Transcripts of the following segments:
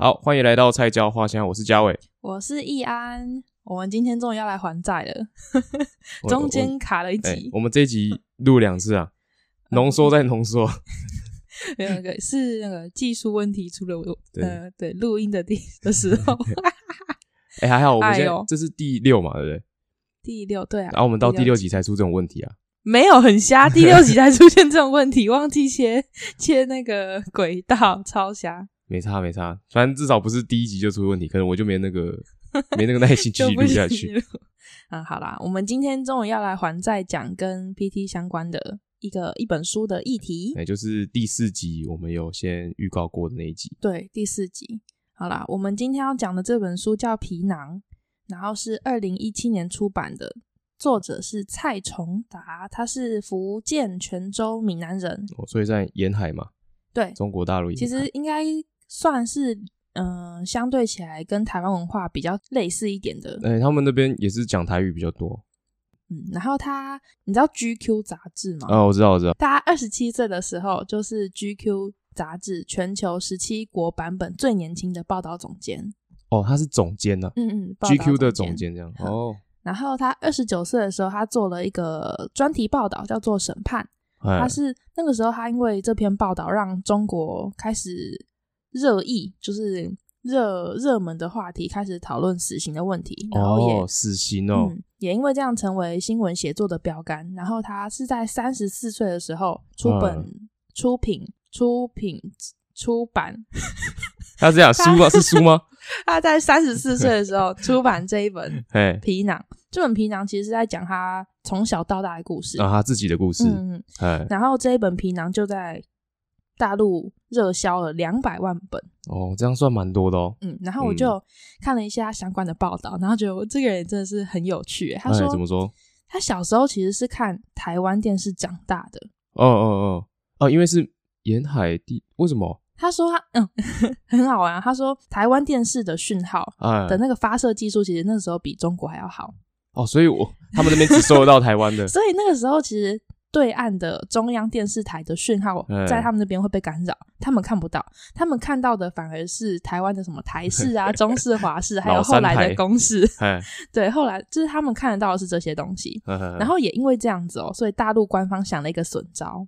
好，欢迎来到菜椒花香，我是嘉伟，我是易安。我们今天终于要来还债了，中间卡了一集。欸、我们这一集录两次啊，浓缩再浓缩。那个是那个技术问题出了我，呃，对，录音的地的时候。哎、欸，还好，我们现在这是第六嘛，对不对？第六，对啊。然后我们到第六集才出这种问题啊？没有很瞎，第六集才出现这种问题，忘记切切那个轨道，超瞎。没差没差，反正至少不是第一集就出问题，可能我就没那个 没那个耐心继续录下去。嗯，好啦，我们今天终于要来还债，讲跟 PT 相关的一个一本书的议题，也就是第四集，我们有先预告过的那一集。对，第四集。好啦，我们今天要讲的这本书叫《皮囊》，然后是二零一七年出版的，作者是蔡崇达，他是福建泉州闽南人，哦，所以在沿海嘛，对，中国大陆其实应该。算是嗯、呃，相对起来跟台湾文化比较类似一点的。哎、欸，他们那边也是讲台语比较多。嗯，然后他，你知道 GQ 杂志吗？哦，我知道，我知道。他二十七岁的时候，就是 GQ 杂志全球十七国版本最年轻的报道总监。哦，他是总监呢、啊。嗯嗯，GQ 的总监这样。哦。然后他二十九岁的时候，他做了一个专题报道，叫做《审判》。他是那个时候，他因为这篇报道让中国开始。热议就是热热门的话题，开始讨论死刑的问题，然后也、哦、死刑哦、嗯，也因为这样成为新闻写作的标杆。然后他是在三十四岁的时候出本、嗯、出品出品出版，他这样书吗？是书吗？他在三十四岁的时候出版这一本 《皮囊》。这本《皮囊》其实是在讲他从小到大的故事，啊，他自己的故事。嗯嗯，然后这一本《皮囊》就在。大陆热销了两百万本哦，这样算蛮多的哦。嗯，然后我就看了一下相关的报道，嗯、然后觉得我这个人真的是很有趣。他说、哎、怎么说？他小时候其实是看台湾电视长大的。哦哦哦哦，因为是沿海地，为什么？他说他嗯 很好玩。他说台湾电视的讯号的那个发射技术，其实那时候比中国还要好。哦，所以我他们那边只收得到台湾的，所以那个时候其实。对岸的中央电视台的讯号在他们那边会被干扰，他们看不到，他们看到的反而是台湾的什么台 视啊、中视、华视，还有后来的公视。对，后来就是他们看得到的是这些东西。然后也因为这样子哦，所以大陆官方想了一个损招，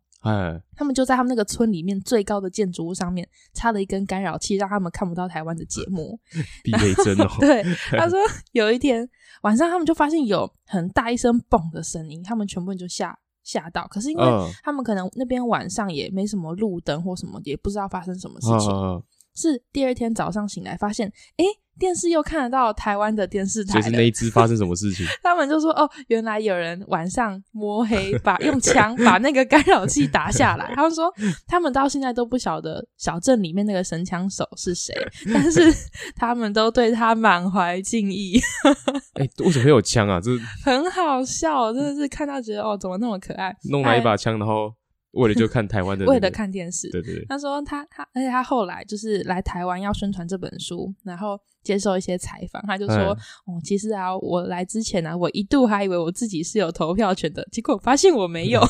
他们就在他们那个村里面最高的建筑物上面插了一根干扰器，让他们看不到台湾的节目。避雷针哦。对，他说有一天晚上，他们就发现有很大一声“嘣”的声音，他们全部人就吓。吓到，可是因为他们可能那边晚上也没什么路灯或什么，也不知道发生什么事情。嗯、是第二天早上醒来发现，哎、欸。电视又看得到台湾的电视台，就是那一只发生什么事情？他们就说：“哦，原来有人晚上摸黑把用枪把那个干扰器打下来。”他们说，他们到现在都不晓得小镇里面那个神枪手是谁，但是他们都对他满怀敬意。哎、欸，为什么会有枪啊？这很好笑，真的是看到觉得哦，怎么那么可爱？弄来一把枪，然后。为了就看台湾的、那个，为了看电视，对对对。他说他他，而且他后来就是来台湾要宣传这本书，然后接受一些采访，他就说：“哦，其实啊，我来之前呢、啊，我一度还以为我自己是有投票权的，结果发现我没有，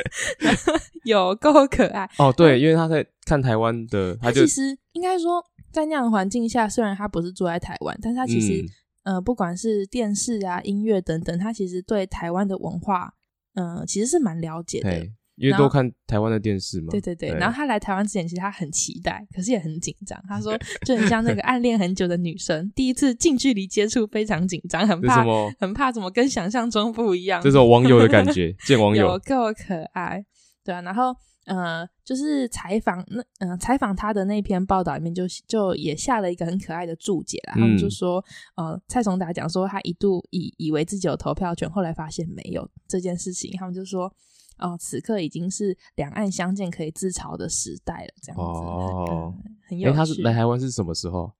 有够可爱。”哦，对，因为他在看台湾的，他其实应该说在那样的环境下，虽然他不是住在台湾，但是他其实、嗯、呃，不管是电视啊、音乐等等，他其实对台湾的文化，嗯、呃，其实是蛮了解的。因为都看台湾的电视嘛。对对对，然后他来台湾之前，其实他很期待，可是也很紧张。他说，就很像那个 暗恋很久的女生，第一次近距离接触，非常紧张，很怕，很怕怎么跟想象中不一样。这种网友的感觉，见网友有够可爱，对啊。然后呃，就是采访那呃采访他的那篇报道里面就，就就也下了一个很可爱的注解啦。他们就说，呃，蔡崇达讲说他一度以以为自己有投票权，后来发现没有这件事情。他们就说。哦，此刻已经是两岸相见可以自嘲的时代了，这样子哦、嗯，很有趣。欸、他是来台湾是什么时候？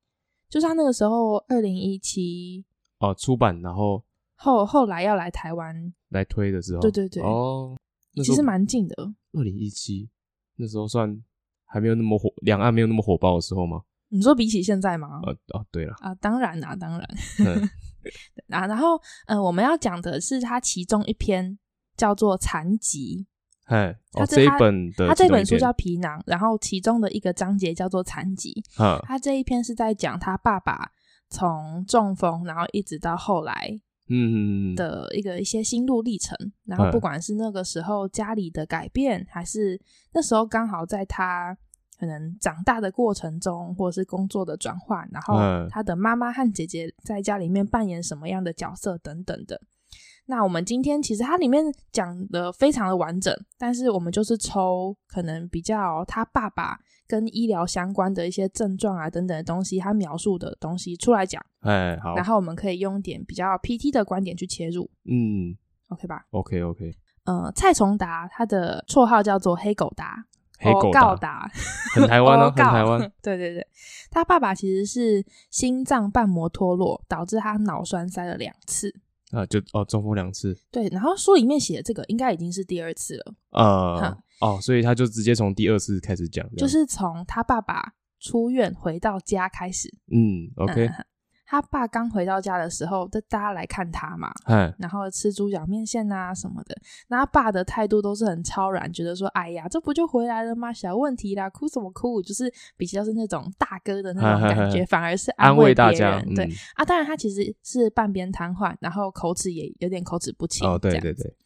就是他那个时候，二零一七哦，出版，然后后后来要来台湾来推的时候，对对对，哦，其实蛮近的。二零一七那时候算还没有那么火，两岸没有那么火爆的时候吗？你说比起现在吗？呃哦，对了啊，当然啦、啊，当然。啊，然后呃，我们要讲的是他其中一篇。叫做残疾哎，哦，这一本的，他这本书叫《皮囊》，然后其中的一个章节叫做《残疾》。嗯，他这一篇是在讲他爸爸从中风，然后一直到后来，嗯的一个一些心路历程。然后不管是那个时候家里的改变，还是那时候刚好在他可能长大的过程中，或者是工作的转换，然后他的妈妈和姐姐在家里面扮演什么样的角色等等的。那我们今天其实它里面讲的非常的完整，但是我们就是抽可能比较他爸爸跟医疗相关的一些症状啊等等的东西，他描述的东西出来讲。哎，好。然后我们可以用一点比较 PT 的观点去切入。嗯，OK 吧？OK OK。呃，蔡崇达他的绰号叫做黑狗达，黑狗达，很台湾哦，很台湾。对对对，他爸爸其实是心脏瓣膜脱落，导致他脑栓塞了两次。啊，就哦，中风两次。对，然后书里面写的这个应该已经是第二次了。呃，嗯、哦，所以他就直接从第二次开始讲，就是从他爸爸出院回到家开始。嗯，OK。嗯他爸刚回到家的时候，就大家来看他嘛，嘿然后吃猪脚面线啊什么的。那他爸的态度都是很超然，觉得说：“哎呀，这不就回来了吗？小问题啦，哭什么哭？”就是比较是那种大哥的那种感觉，反而是安慰别人。大家。对、嗯、啊，当然他其实是半边瘫痪，然后口齿也有点口齿不清。哦，对对对。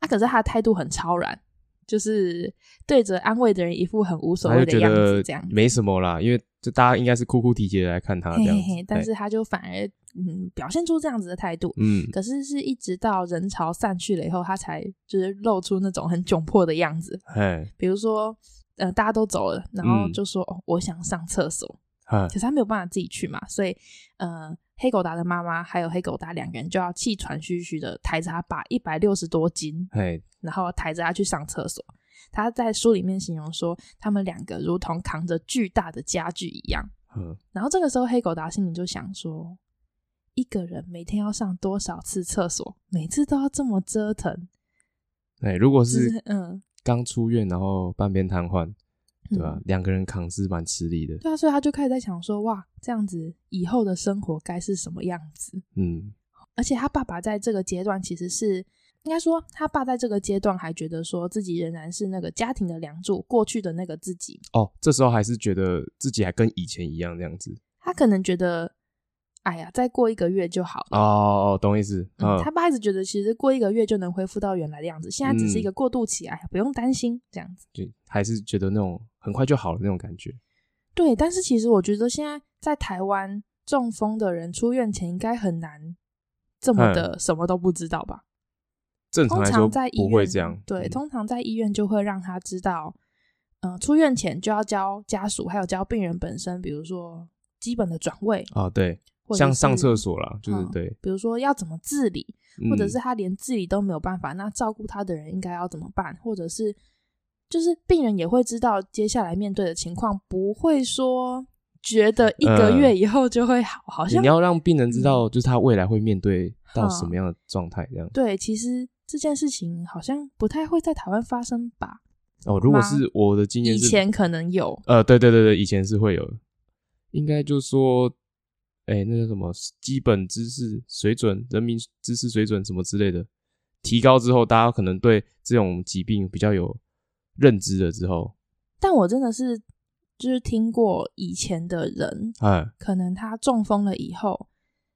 啊，可是他的态度很超然。就是对着安慰的人一副很无所谓的样子，这样没什么啦，因为就大家应该是哭哭啼啼的来看他这样嘿嘿，但是他就反而嗯表现出这样子的态度，嗯，可是是一直到人潮散去了以后，他才就是露出那种很窘迫的样子，嘿。比如说呃大家都走了，然后就说、嗯、哦我想上厕所，嘿可是他没有办法自己去嘛，所以呃。黑狗达的妈妈还有黑狗达两个人就要气喘吁吁的抬着他爸一百六十多斤，然后抬着他去上厕所。他在书里面形容说，他们两个如同扛着巨大的家具一样。嗯，然后这个时候黑狗达心里就想说，一个人每天要上多少次厕所，每次都要这么折腾。哎，如果是嗯刚出院，然后半边瘫痪。对吧？两、嗯、个人扛是蛮吃力的。对啊，所以他就开始在想说，哇，这样子以后的生活该是什么样子？嗯，而且他爸爸在这个阶段其实是应该说，他爸在这个阶段还觉得说自己仍然是那个家庭的梁柱，过去的那个自己。哦，这时候还是觉得自己还跟以前一样这样子。他可能觉得。哎呀，再过一个月就好了。哦哦，懂意思。嗯，他爸一直觉得其实过一个月就能恢复到原来的样子，现在只是一个过渡期，哎呀，不用担心这样子。就还是觉得那种很快就好了那种感觉。对，但是其实我觉得现在在台湾中风的人出院前应该很难这么的什么都不知道吧？正常来说不会这样。对，通常在医院就会让他知道，嗯，出院前就要教家属还有教病人本身，比如说基本的转位啊，对。像上厕所啦，就是对、嗯，比如说要怎么自理，或者是他连自理都没有办法，嗯、那照顾他的人应该要怎么办？或者是就是病人也会知道接下来面对的情况，不会说觉得一个月以后就会好，呃、好像你要让病人知道，就是他未来会面对到什么样的状态这样、嗯。对，其实这件事情好像不太会在台湾发生吧？哦，如果是我的经验，以前可能有，呃，对对对对，以前是会有，应该就是说。哎，那叫什么基本知识水准、人民知识水准什么之类的提高之后，大家可能对这种疾病比较有认知了之后。但我真的是就是听过以前的人，哎，可能他中风了以后，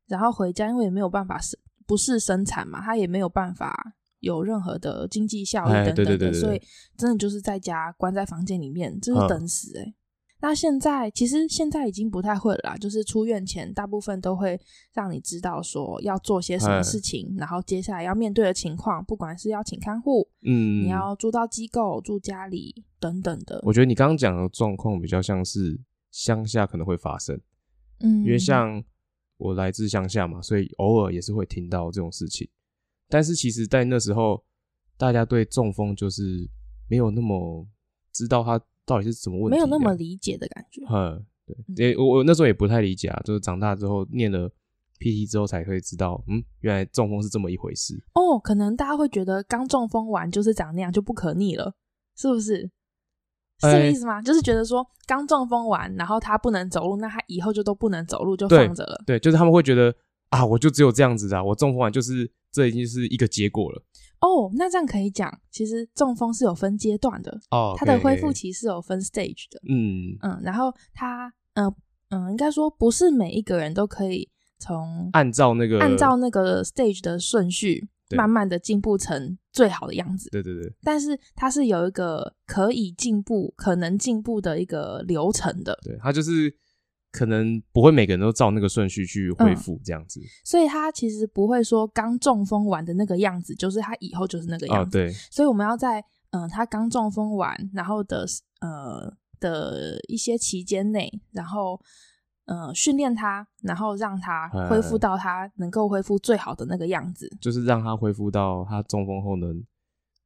然后回家，因为也没有办法生，不是生产嘛，他也没有办法有任何的经济效益等等的，对对对对对，所以真的就是在家关在房间里面，就是等死哎、欸。那现在其实现在已经不太会了啦，就是出院前大部分都会让你知道说要做些什么事情，然后接下来要面对的情况，不管是要请看护，嗯，你要住到机构、住家里等等的。我觉得你刚刚讲的状况比较像是乡下可能会发生，嗯，因为像我来自乡下嘛，所以偶尔也是会听到这种事情。但是其实，在那时候，大家对中风就是没有那么知道它。到底是什么问题？没有那么理解的感觉。嗯，对，我我那时候也不太理解啊，就是长大之后念了 PT 之后才会知道，嗯，原来中风是这么一回事。哦，可能大家会觉得刚中风完就是长那样，就不可逆了，是不是？是这意思吗？欸、就是觉得说刚中风完，然后他不能走路，那他以后就都不能走路，就放着了。对，对，就是他们会觉得啊，我就只有这样子啊，我中风完就是这已经是一个结果了。哦，那这样可以讲，其实中风是有分阶段的哦，它的恢复期是有分 stage 的。嗯嗯，然后它，嗯、呃、嗯，应该说不是每一个人都可以从按照那个按照那个 stage 的顺序，慢慢的进步成最好的样子。对对对。但是它是有一个可以进步、可能进步的一个流程的。对，它就是。可能不会每个人都照那个顺序去恢复这样子，嗯，所以他其实不会说刚中风完的那个样子，就是他以后就是那个样子。哦，对，所以我们要在嗯，他刚中风完，然后的呃的一些期间内，然后呃训练他，然后让他恢复到他能够恢复最好的那个样子，就是让他恢复到他中风后能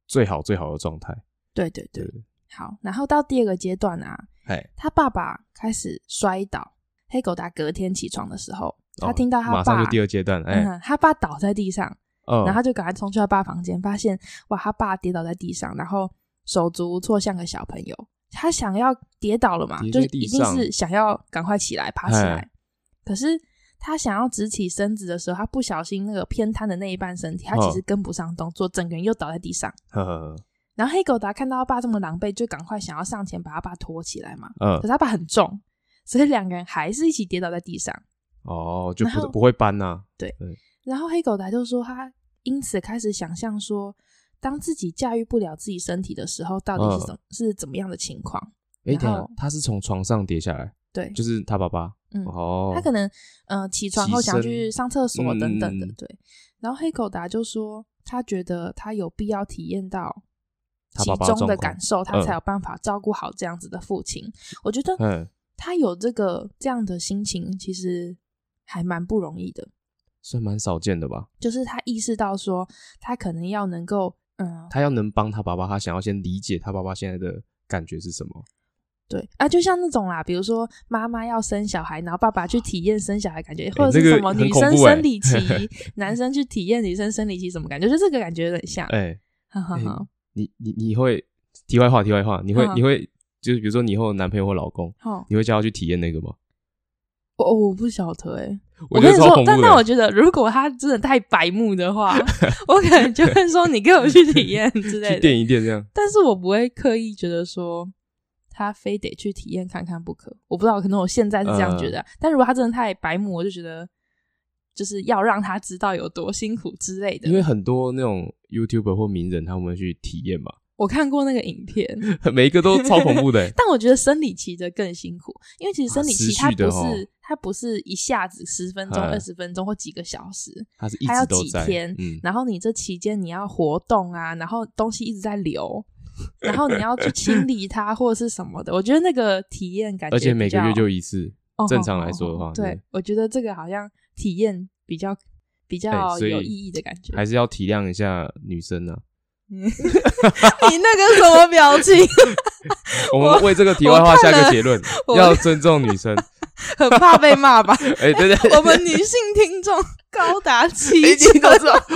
最好最好的状态。对对对，对，好，然后到第二个阶段啊，他爸爸开始摔倒。黑狗达隔天起床的时候，他听到他爸，哦、马上就第二阶段，哎、嗯，他爸倒在地上，哦、然后他就赶快冲去他爸房间，发现哇，他爸跌倒在地上，然后手足无措，像个小朋友。他想要跌倒了嘛，就一定是想要赶快起来爬起来。可是他想要直起身子的时候，他不小心那个偏瘫的那一半身体，他其实跟不上动作，整个人又倒在地上。呵呵呵，然后黑狗达看到他爸这么狼狈，就赶快想要上前把他爸拖起来嘛。嗯，可是他爸很重。所以两个人还是一起跌倒在地上，哦，就不不会搬呐、啊。对，对，然后黑狗达就说，他因此开始想象说，当自己驾驭不了自己身体的时候，到底是怎、嗯、是怎么样的情况？哎，对啊，他是从床上跌下来，对，就是他爸爸。嗯，哦，他可能嗯、呃、起床后想去上厕所等等的，对。然后黑狗达就说，他觉得他有必要体验到其中的感受，他，爸爸他才有办法照顾好这样子的父亲。嗯、我觉得，嗯。他有这个这样的心情，其实还蛮不容易的，算蛮少见的吧。就是他意识到说，他可能要能够，嗯，他要能帮他爸爸，他想要先理解他爸爸现在的感觉是什么。对啊，就像那种啦，比如说妈妈要生小孩，然后爸爸去体验生小孩感觉，或者是什么女生生理期，欸、男生去体验女生生理期什么感觉，就这个感觉有点像。哎、你你你会题外话，题外话，你会、嗯、你会。就是比如说你以后男朋友或老公，哦、你会叫他去体验那个吗？我我不晓得哎，我跟你说，但但我觉得如果他真的太白目的话，我可能就会说你跟我去体验之类的，去电一电这样。但是我不会刻意觉得说他非得去体验看看不可。我不知道，可能我现在是这样觉得。呃、但如果他真的太白目，我就觉得就是要让他知道有多辛苦之类的。因为很多那种 YouTuber 或名人他们会去体验嘛。我看过那个影片，每一个都超恐怖的。但我觉得生理期的更辛苦，因为其实生理期它不是它不是一下子十分钟、二十分钟或几个小时，它是一直都在。几天，嗯、然后你这期间你要活动啊，然后东西一直在流，然后你要去清理它 或者是什么的。我觉得那个体验感觉，而且每个月就一次。正常来说的话，对，我觉得这个好像体验比较比较有意义的感觉，还是要体谅一下女生呢、啊。你那个什么表情？我们为这个题外话下个结论：要尊重女生。很怕被骂吧？哎，对对，我们女性听众高达七成，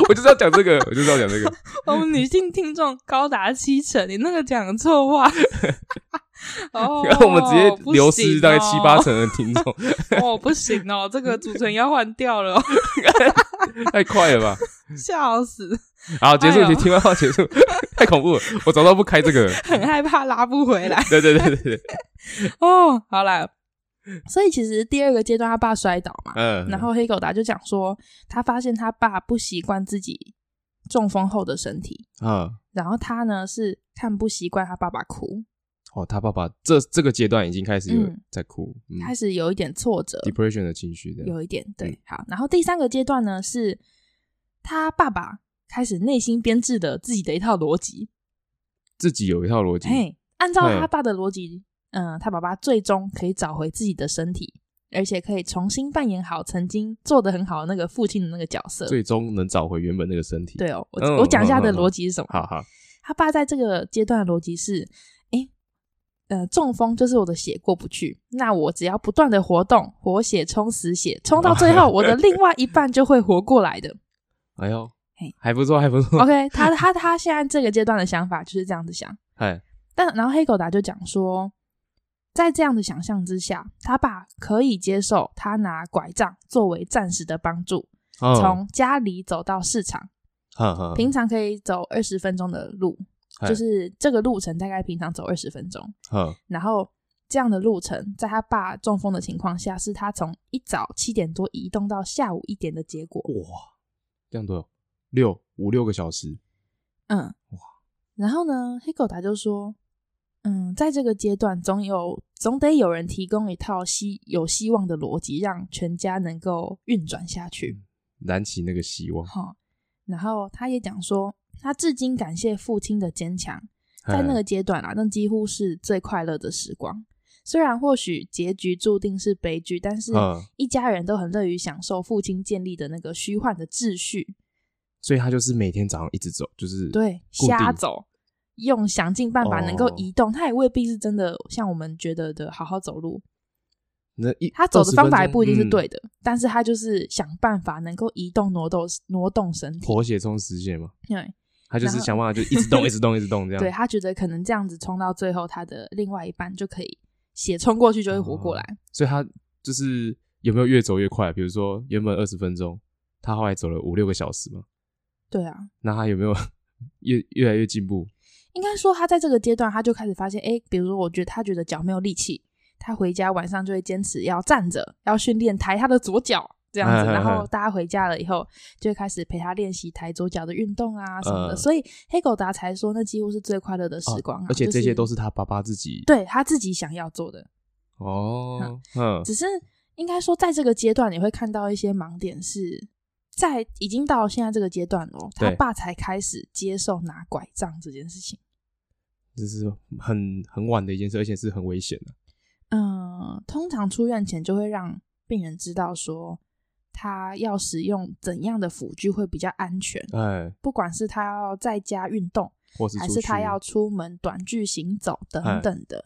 我就是要讲这个，我就是要讲这个。我们女性听众高达七成，你那个讲错话，哦，然后我们直接流失大概七八成的听众。哦，不行哦，这个主持人要换掉了，太快了吧？笑死！好，结束，听完话结束，太恐怖了，我早都不开这个，很害怕拉不回来。对对对对对，哦，好了，所以其实第二个阶段他爸摔倒嘛，嗯，然后黑狗达就讲说，他发现他爸不习惯自己中风后的身体，嗯，然后他呢是看不习惯他爸爸哭，哦，他爸爸这这个阶段已经开始有在哭，嗯，开始有一点挫折，depression 的情绪的，有一点，对，好，然后第三个阶段呢是他爸爸。开始内心编制的自己的一套逻辑，自己有一套逻辑。嘿，按照他爸的逻辑，嗯、呃，他爸爸最终可以找回自己的身体，而且可以重新扮演好曾经做得很好的那个父亲的那个角色。最终能找回原本那个身体。对哦，我、嗯、我讲一下他的逻辑是什么？好好。他爸在这个阶段的逻辑是：哎，呃，中风就是我的血过不去，那我只要不断的活动，活血充死血，冲到最后，我的另外一半就会活过来的。哎呦。还不错，还不错。OK，他他他现在这个阶段的想法就是这样子想。哎，但然后黑狗达就讲说，在这样的想象之下，他爸可以接受他拿拐杖作为暂时的帮助，从、哦、家里走到市场，呵呵平常可以走二十分钟的路，就是这个路程大概平常走二十分钟。呵然后这样的路程，在他爸中风的情况下，是他从一早七点多移动到下午一点的结果。哇，这样多少？六五六个小时。嗯，哇。然后呢，黑狗达就说。嗯，在这个阶段，总有总得有人提供一套希有希望的逻辑，让全家能够运转下去，燃起那个希望。好，然后他也讲说，他至今感谢父亲的坚强，在那个阶段啊，那几乎是最快乐的时光。虽然或许结局注定是悲剧，但是一家人都很乐于享受父亲建立的那个虚幻的秩序。所以他就是每天早上一直走，就是对瞎走。用想尽办法能够移动，他、哦、也未必是真的像我们觉得的好好走路。那一他走的方法也不一定是对的，嗯、但是他就是想办法能够移动、挪动、挪动身体。活血充实血嘛，对，他就是想办法就一直动、一直动、一直动这样。对，他觉得可能这样子冲到最后，他的另外一半就可以血冲过去就会活过来。哦、所以他就是有没有越走越快？比如说原本二十分钟，他后来走了五六个小时嘛。对啊，那他有没有 越越来越进步？应该说，他在这个阶段，他就开始发现，哎，比如说，我觉得他觉得脚没有力气，他回家晚上就会坚持要站着，要训练抬他的左脚这样子。然后大家回家了以后，就会开始陪他练习抬左脚的运动啊什么的。呃、所以黑狗达才说，那几乎是最快乐的时光、啊哦。而且这些都是他爸爸自己、就是、对他自己想要做的哦。嗯，嗯只是应该说，在这个阶段，你会看到一些盲点是。在已经到现在这个阶段了，他爸才开始接受拿拐杖这件事情，这是很很晚的一件事，而且是很危险的。嗯，通常出院前就会让病人知道说，他要使用怎样的辅具会比较安全。哎，不管是他要在家运动，或是还是他要出门短距行走等等的，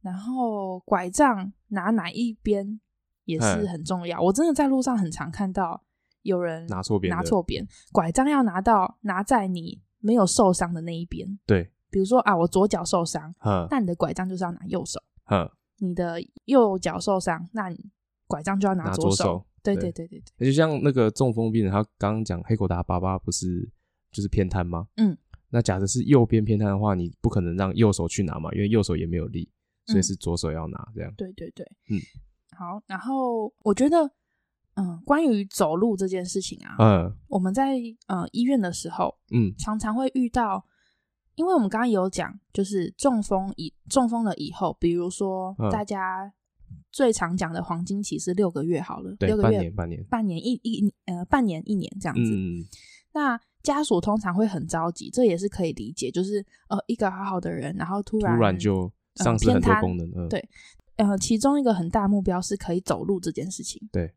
然后拐杖拿哪一边也是很重要。我真的在路上很常看到。有人拿错边，拿错边，拐杖要拿到拿在你没有受伤的那一边。对，比如说啊，我左脚受伤，那你的拐杖就是要拿右手。你的右脚受伤，那你拐杖就要拿左手。对对对对对。就像那个中风病人，他刚刚讲黑狗达巴巴不是就是偏瘫吗？嗯。那假设是右边偏瘫的话，你不可能让右手去拿嘛，因为右手也没有力，所以是左手要拿这样。对对对。嗯。好，然后我觉得。嗯，关于走路这件事情啊，嗯，我们在呃医院的时候，嗯，常常会遇到，因为我们刚刚有讲，就是中风以中风了以后，比如说大家最常讲的黄金期是六个月好了，对，六个月，半年，半年，半年一一呃半年一年这样子，嗯，那家属通常会很着急，这也是可以理解，就是呃一个好好的人，然后突然突然就丧失很多功能，呃，对，呃，其中一个很大目标是可以走路这件事情，对。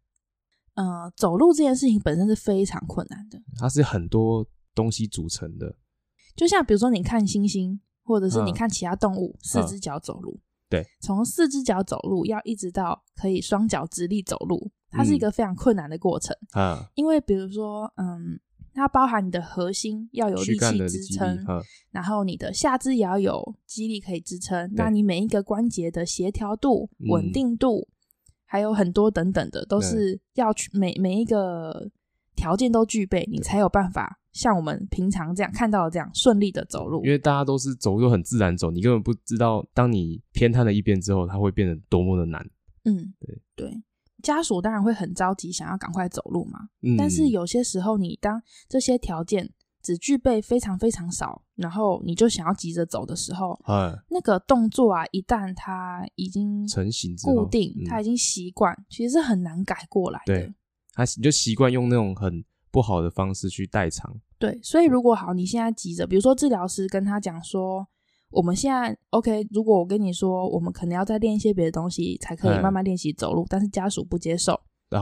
呃，走路这件事情本身是非常困难的，它是很多东西组成的。就像比如说，你看星星，或者是你看其他动物，嗯、四只脚走路，对，从四只脚走路要一直到可以双脚直立走路，它是一个非常困难的过程。嗯，因为比如说，嗯，它包含你的核心要有力气支撑，嗯、然后你的下肢也要有肌力可以支撑，那你每一个关节的协调度、稳定度。嗯还有很多等等的，都是要去每每一个条件都具备，你才有办法像我们平常这样看到的这样顺利的走路。因为大家都是走路很自然走，你根本不知道，当你偏瘫了一边之后，它会变得多么的难。嗯，对对，家属当然会很着急，想要赶快走路嘛。嗯，但是有些时候，你当这些条件只具备非常非常少，然后你就想要急着走的时候，哎，那个动作啊，一旦它已经成型、固定，它已经习惯，其实是很难改过来的。对，他你就习惯用那种很不好的方式去代偿。对，所以如果好，你现在急着，比如说治疗师跟他讲说，我们现在 OK，如果我跟你说，我们可能要再练一些别的东西，才可以慢慢练习走路，但是家属不接受，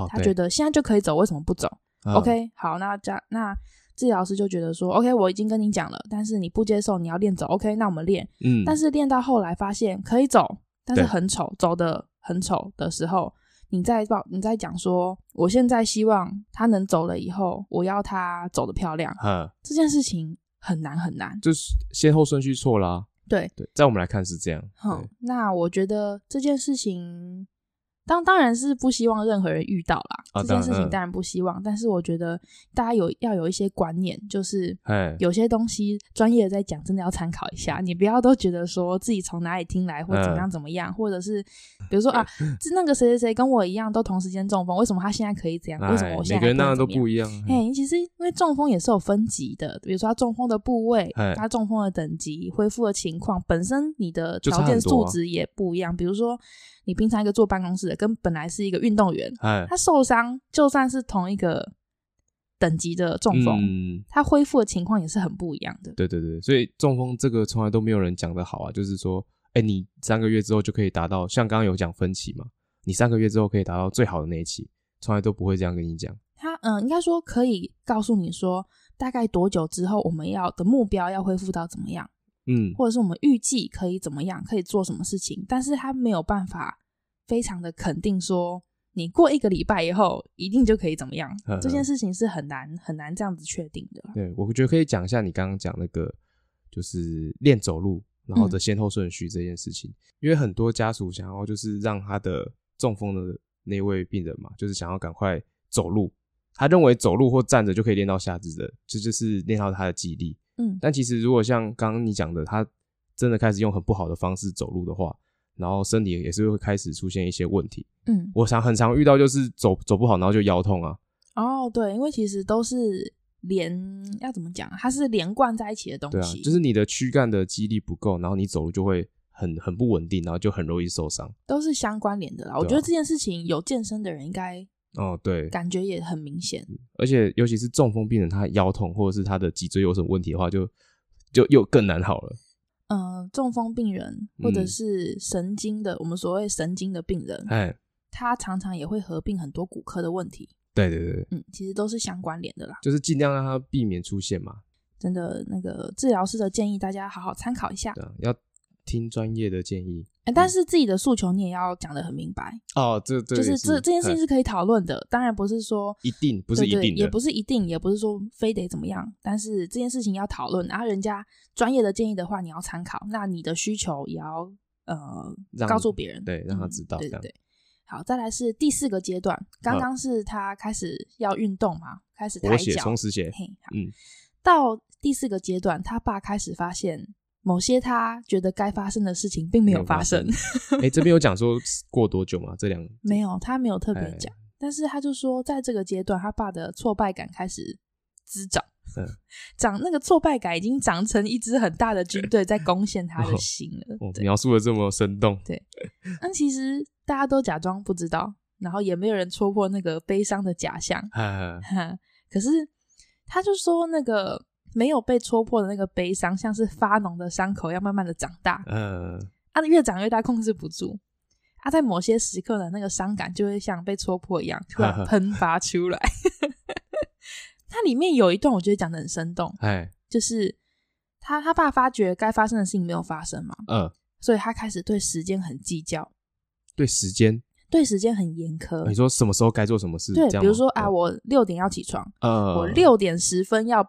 他觉得现在就可以走，为什么不走？OK，好，那家那。治疗师就觉得说：“OK，我已经跟你讲了，但是你不接受，你要练走。OK，那我们练。嗯，但是练到后来发现可以走，但是很丑，走的很丑的时候，你再报，你再讲说，我现在希望他能走了以后，我要他走的漂亮。嗯，这件事情很难很难，就是先后顺序错啦。对对，在我们来看是这样。好，那我觉得这件事情。”当当然是不希望任何人遇到啦，哦、这件事情当然不希望。嗯、但是我觉得大家有要有一些观念，就是有些东西专业的在讲，真的要参考一下。你不要都觉得说自己从哪里听来，或怎么样怎么样，嗯、或者是比如说啊，是那个谁谁谁跟我一样都同时间中风，为什么他现在可以这样？为什么我现在每个人那样都不一样？哎，其实因为中风也是有分级的，比如说他中风的部位，他中风的等级、恢复的情况，本身你的条件素质也不一样，比如说。你平常一个坐办公室的，跟本来是一个运动员，嘿他受伤就算是同一个等级的中风，嗯、他恢复的情况也是很不一样的。对对对，所以中风这个从来都没有人讲的好啊，就是说，哎、欸，你三个月之后就可以达到，像刚刚有讲分歧嘛，你三个月之后可以达到最好的那一期，从来都不会这样跟你讲。他嗯，应该说可以告诉你说，大概多久之后我们要的目标要恢复到怎么样。嗯，或者是我们预计可以怎么样，可以做什么事情，但是他没有办法非常的肯定说，你过一个礼拜以后一定就可以怎么样，呵呵这件事情是很难很难这样子确定的。对，我觉得可以讲一下你刚刚讲那个，就是练走路然后的先后顺序这件事情，嗯、因为很多家属想要就是让他的中风的那位病人嘛，就是想要赶快走路，他认为走路或站着就可以练到下肢的，这就，就是练到他的记忆力。嗯，但其实如果像刚刚你讲的，他真的开始用很不好的方式走路的话，然后身体也是会开始出现一些问题。嗯，我想很常遇到就是走走不好，然后就腰痛啊。哦，对，因为其实都是连要怎么讲，它是连贯在一起的东西。对啊，就是你的躯干的肌力不够，然后你走路就会很很不稳定，然后就很容易受伤。都是相关联的啦。啊，我觉得这件事情有健身的人应该。哦，对，感觉也很明显，而且尤其是中风病人，他腰痛或者是他的脊椎有什么问题的话，就就又更难好了。嗯、呃，中风病人或者是神经的，嗯、我们所谓神经的病人，哎，他常常也会合并很多骨科的问题。对对对，嗯，其实都是相关联的啦，就是尽量让他避免出现嘛。真的，那个治疗师的建议，大家好好参考一下。对，要。听专业的建议，欸，但是自己的诉求你也要讲的很明白哦。这这就是这这件事情是可以讨论的，当然不是说一定不是一定，对对，也不是一定，也不是说非得怎么样。但是这件事情要讨论，然后人家专业的建议的话，你要参考。那你的需求也要呃告诉别人，对，让他知道。对对对。好，再来是第四个阶段，刚刚是他开始要运动嘛，开始抬脚，松弛鞋。嗯，到第四个阶段，他爸开始发现。某些他觉得该发生的事情并没有发生。哎、欸，这边有 讲说过多久吗？这两没有，他没有特别讲。唉但是他就说，在这个阶段，他爸的挫败感开始滋长。嗯，长那个挫败感已经长成一支很大的军队在攻陷他的心了。哦，描述的这么生动。对，但其实大家都假装不知道，然后也没有人戳破那个悲伤的假象。可是他就说那个。没有被戳破的那个悲伤，像是发脓的伤口，要慢慢的长大。嗯，啊，越长越大，控制不住。啊，在某些时刻的那个伤感，就会像被戳破一样，突然 喷发出来。它里面有一段，我觉得讲的很生动。哎，就是他他爸发觉该发生的事情没有发生嘛。嗯，所以他开始对时间很计较。对时间？对时间很严苛。你说什么时候该做什么事？对，比如说啊，我六点要起床。呃，我六点十分要。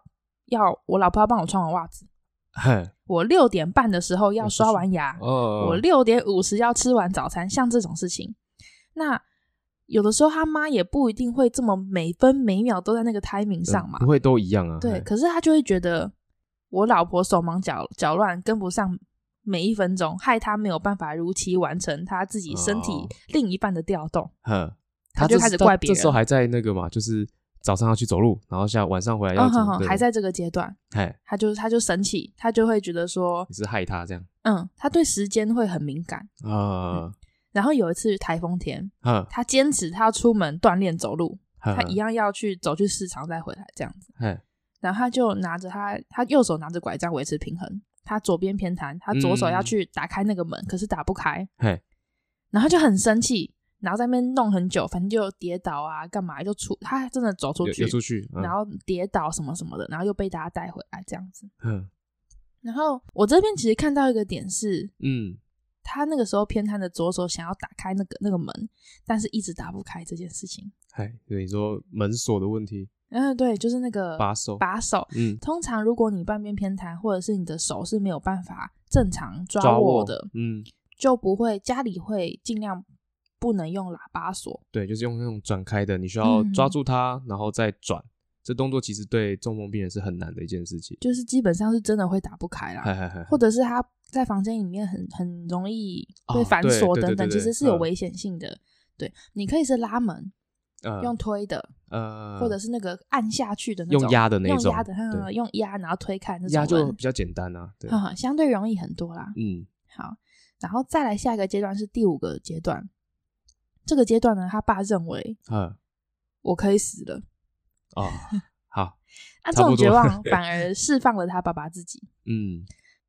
要我老婆要帮我穿完袜子，嘿。我六点半的时候要刷完牙，哦、我六点五十要吃完早餐，像这种事情，那有的时候他妈也不一定会这么每分每秒都在那个 timing 上嘛，不会都一样啊。对，可是他就会觉得我老婆手忙脚脚乱，跟不上每一分钟，害他没有办法如期完成他自己身体另一半的调动，哦、他就开始怪别人。这时候还在那个嘛，就是。早上要去走路，然后下晚上回来要走，还在这个阶段，嘿。他就他就生气，他就会觉得说你是害他这样，嗯，他对时间会很敏感。啊、嗯。然后有一次台风天，嗯、他坚持他要出门锻炼走路，嗯、他一样要去走去市场再回来这样子，嗯、然后他就拿着他他右手拿着拐杖维持平衡，他左边偏瘫，他左手要去打开那个门，嗯、可是打不开，嗯、然后就很生气。然后在那边弄很久，反正就跌倒啊，干嘛就出，他真的走出去，出去，嗯、然后跌倒什么什么的，然后又被大家带回来这样子。嗯，然后我这边其实看到一个点是，嗯，他那个时候偏瘫的左手想要打开那个那个门，但是一直打不开这件事情。嗨，对，你说门锁的问题？嗯，对，就是那个把手，把手。嗯，通常如果你半边偏瘫，或者是你的手是没有办法正常抓握的，握嗯，就不会家里会尽量。不能用喇叭锁。对，就是用那种转开的，你需要抓住它，嗯、然后再转。这动作其实对中风病人是很难的一件事情，就是基本上是真的会打不开啦，嘿嘿嘿，或者是他在房间里面很很容易被反锁等等，其实是有危险性的。嗯、对，你可以是拉门，呃、用推的，呃，或者是那个按下去的那种，用压的那种，用压的，嗯、用压然后推开那种，压就比较简单啊，对，嗯，相对容易很多啦。嗯，好，然后再来下一个阶段是第五个阶段，这个阶段呢，他爸认为，嗯，我可以死了。哦，好。那这种绝望反而释放了他爸爸自己。嗯，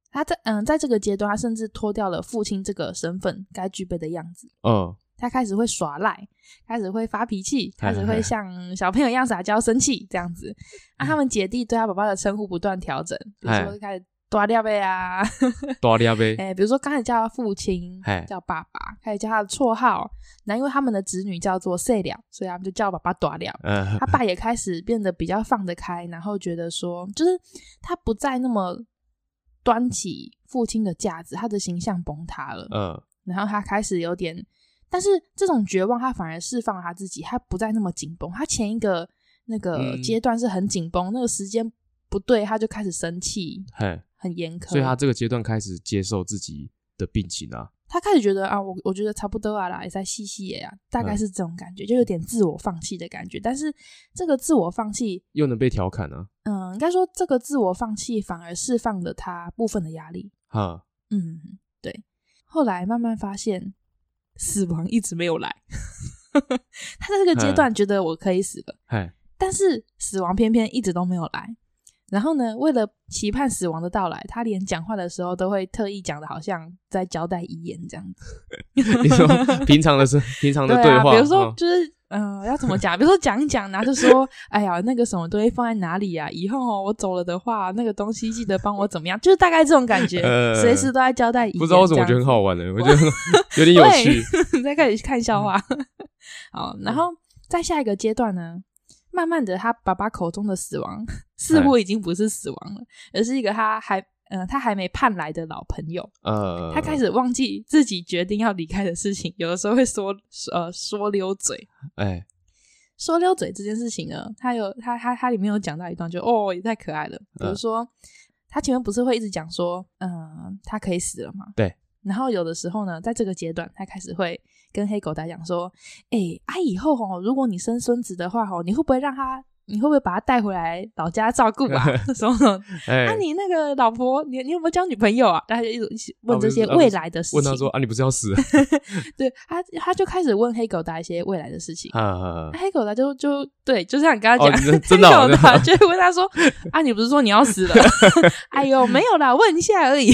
他在嗯，在这个阶段，他甚至脱掉了父亲这个身份该具备的样子。嗯，他开始会耍赖，开始会发脾气，开始会像小朋友一样撒娇生气这样子。啊，他们姐弟对他爸爸的称呼不断调整，比如说开始。大粒呗啊，大粒呗。哎，比如说刚才叫他父亲，叫爸爸，开始叫他的绰号。那因为他们的子女叫做细粒，所以他们就叫爸爸大了。嗯，他爸也开始变得比较放得开，然后觉得说，就是他不再那么端起父亲的架子，他的形象崩塌了。嗯，然后他开始有点，但是这种绝望，他反而释放了他自己，他不再那么紧绷。他前一个那个阶段是很紧绷，那个时间不对，他就开始生气。很严苛，所以他这个阶段开始接受自己的病情啊。他开始觉得啊，我我觉得差不多啊啦，也在细细啊，大概是这种感觉，嗯、就有点自我放弃的感觉。但是这个自我放弃又能被调侃呢、啊？嗯，应该说这个自我放弃反而释放了他部分的压力。哈，嗯，对。后来慢慢发现，死亡一直没有来。他在这个阶段觉得我可以死了，嘿但是死亡偏偏一直都没有来。然后呢，为了期盼死亡的到来，他连讲话的时候都会特意讲的，好像在交代遗言这样子。你说平常的是平常的对话，对啊、比如说就是嗯、呃，要怎么讲？比如说讲一讲，然后就说，哎呀，那个什么东西放在哪里呀、啊？以后哦，我走了的话，那个东西记得帮我怎么样？就是大概这种感觉，随、呃、时都在交代遗言。不知道为什么我觉得很好玩的，我觉得 有点有趣。再 开始看笑话。好，然后在下一个阶段呢？慢慢的，他爸爸口中的死亡似乎已经不是死亡了，而是一个他还呃他还没盼来的老朋友。呃，他开始忘记自己决定要离开的事情，有的时候会说呃说溜嘴。哎，说溜嘴这件事情呢，他有他他他里面有讲到一段就，就哦也太可爱了。比如说，他前面不是会一直讲说，嗯、呃，他可以死了吗？对。然后有的时候呢，在这个阶段，他开始会跟黑狗仔讲说：“哎，啊，以后哦，如果你生孙子的话哦，你会不会让他？”你会不会把他带回来老家照顾啊？什么什么？啊，你那个老婆，你你有没有交女朋友啊？大家就一直问这些未来的事情。问他说：“啊，你不是要死？” 对他，他就开始问黑狗达一些未来的事情。啊，黑狗达就就对，就像你刚刚讲，黑狗达就会问他说：“啊，你不是说你要死了？”哎呦，没有啦，问一下而已。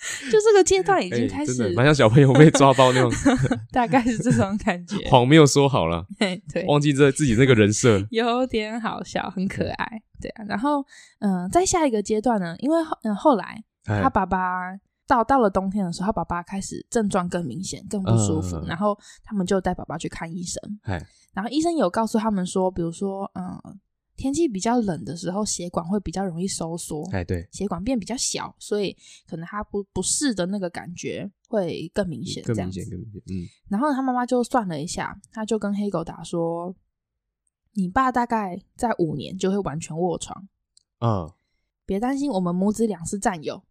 就这个阶段已经开始，蛮像小朋友被抓包那种，大概是这种感觉。谎没有说好了，对，忘记这自己那个人设。有点好笑，很可爱，对啊。然后，嗯、呃，在下一个阶段呢，因为后嗯后来他爸爸到到了冬天的时候，他爸爸开始症状更明显，更不舒服，嗯、然后他们就带爸爸去看医生。然后医生有告诉他们说，比如说，嗯。天气比较冷的时候，血管会比较容易收缩，哎，对，血管变比较小，所以可能他不不适的那个感觉会更明显，更明显，更明显，嗯。然后他妈妈就算了一下，他就跟黑狗打说：“你爸大概在五年就会完全卧床，嗯，别担心，我们母子俩是战友，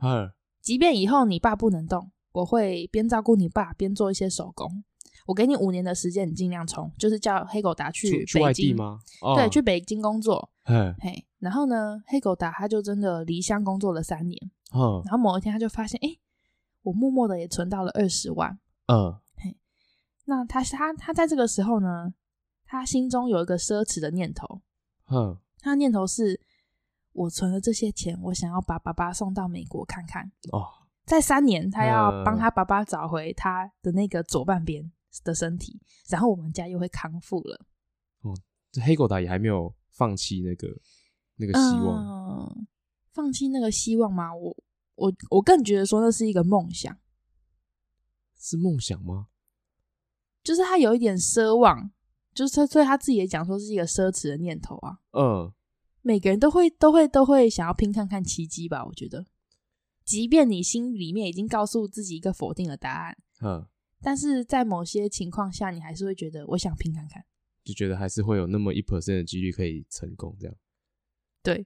嗯，即便以后你爸不能动，我会边照顾你爸边做一些手工。”我给你五年的时间，你尽量冲，就是叫黑狗达去北京去外地吗？哦、对，去北京工作。嘿，然后呢，黑狗达他就真的离乡工作了三年。嗯，然后某一天他就发现，哎，我默默的也存到了二十万。嗯，嘿，那他他他在这个时候呢，他心中有一个奢侈的念头。嗯，他的念头是，我存了这些钱，我想要把爸爸送到美国看看。哦，在三年，他要帮他爸爸找回他的那个左半边。的身体，然后我们家又会康复了。哦，这黑狗达也还没有放弃那个那个希望，嗯，放弃那个希望吗？我我我更觉得说那是一个梦想，是梦想吗？就是他有一点奢望，就是他所以他自己也讲说是一个奢侈的念头啊。嗯，每个人都会都会都会想要拼看看奇迹吧？我觉得，即便你心里面已经告诉自己一个否定的答案，嗯。但是在某些情况下，你还是会觉得我想拼看看，就觉得还是会有那么一 percent 的几率可以成功这样。对，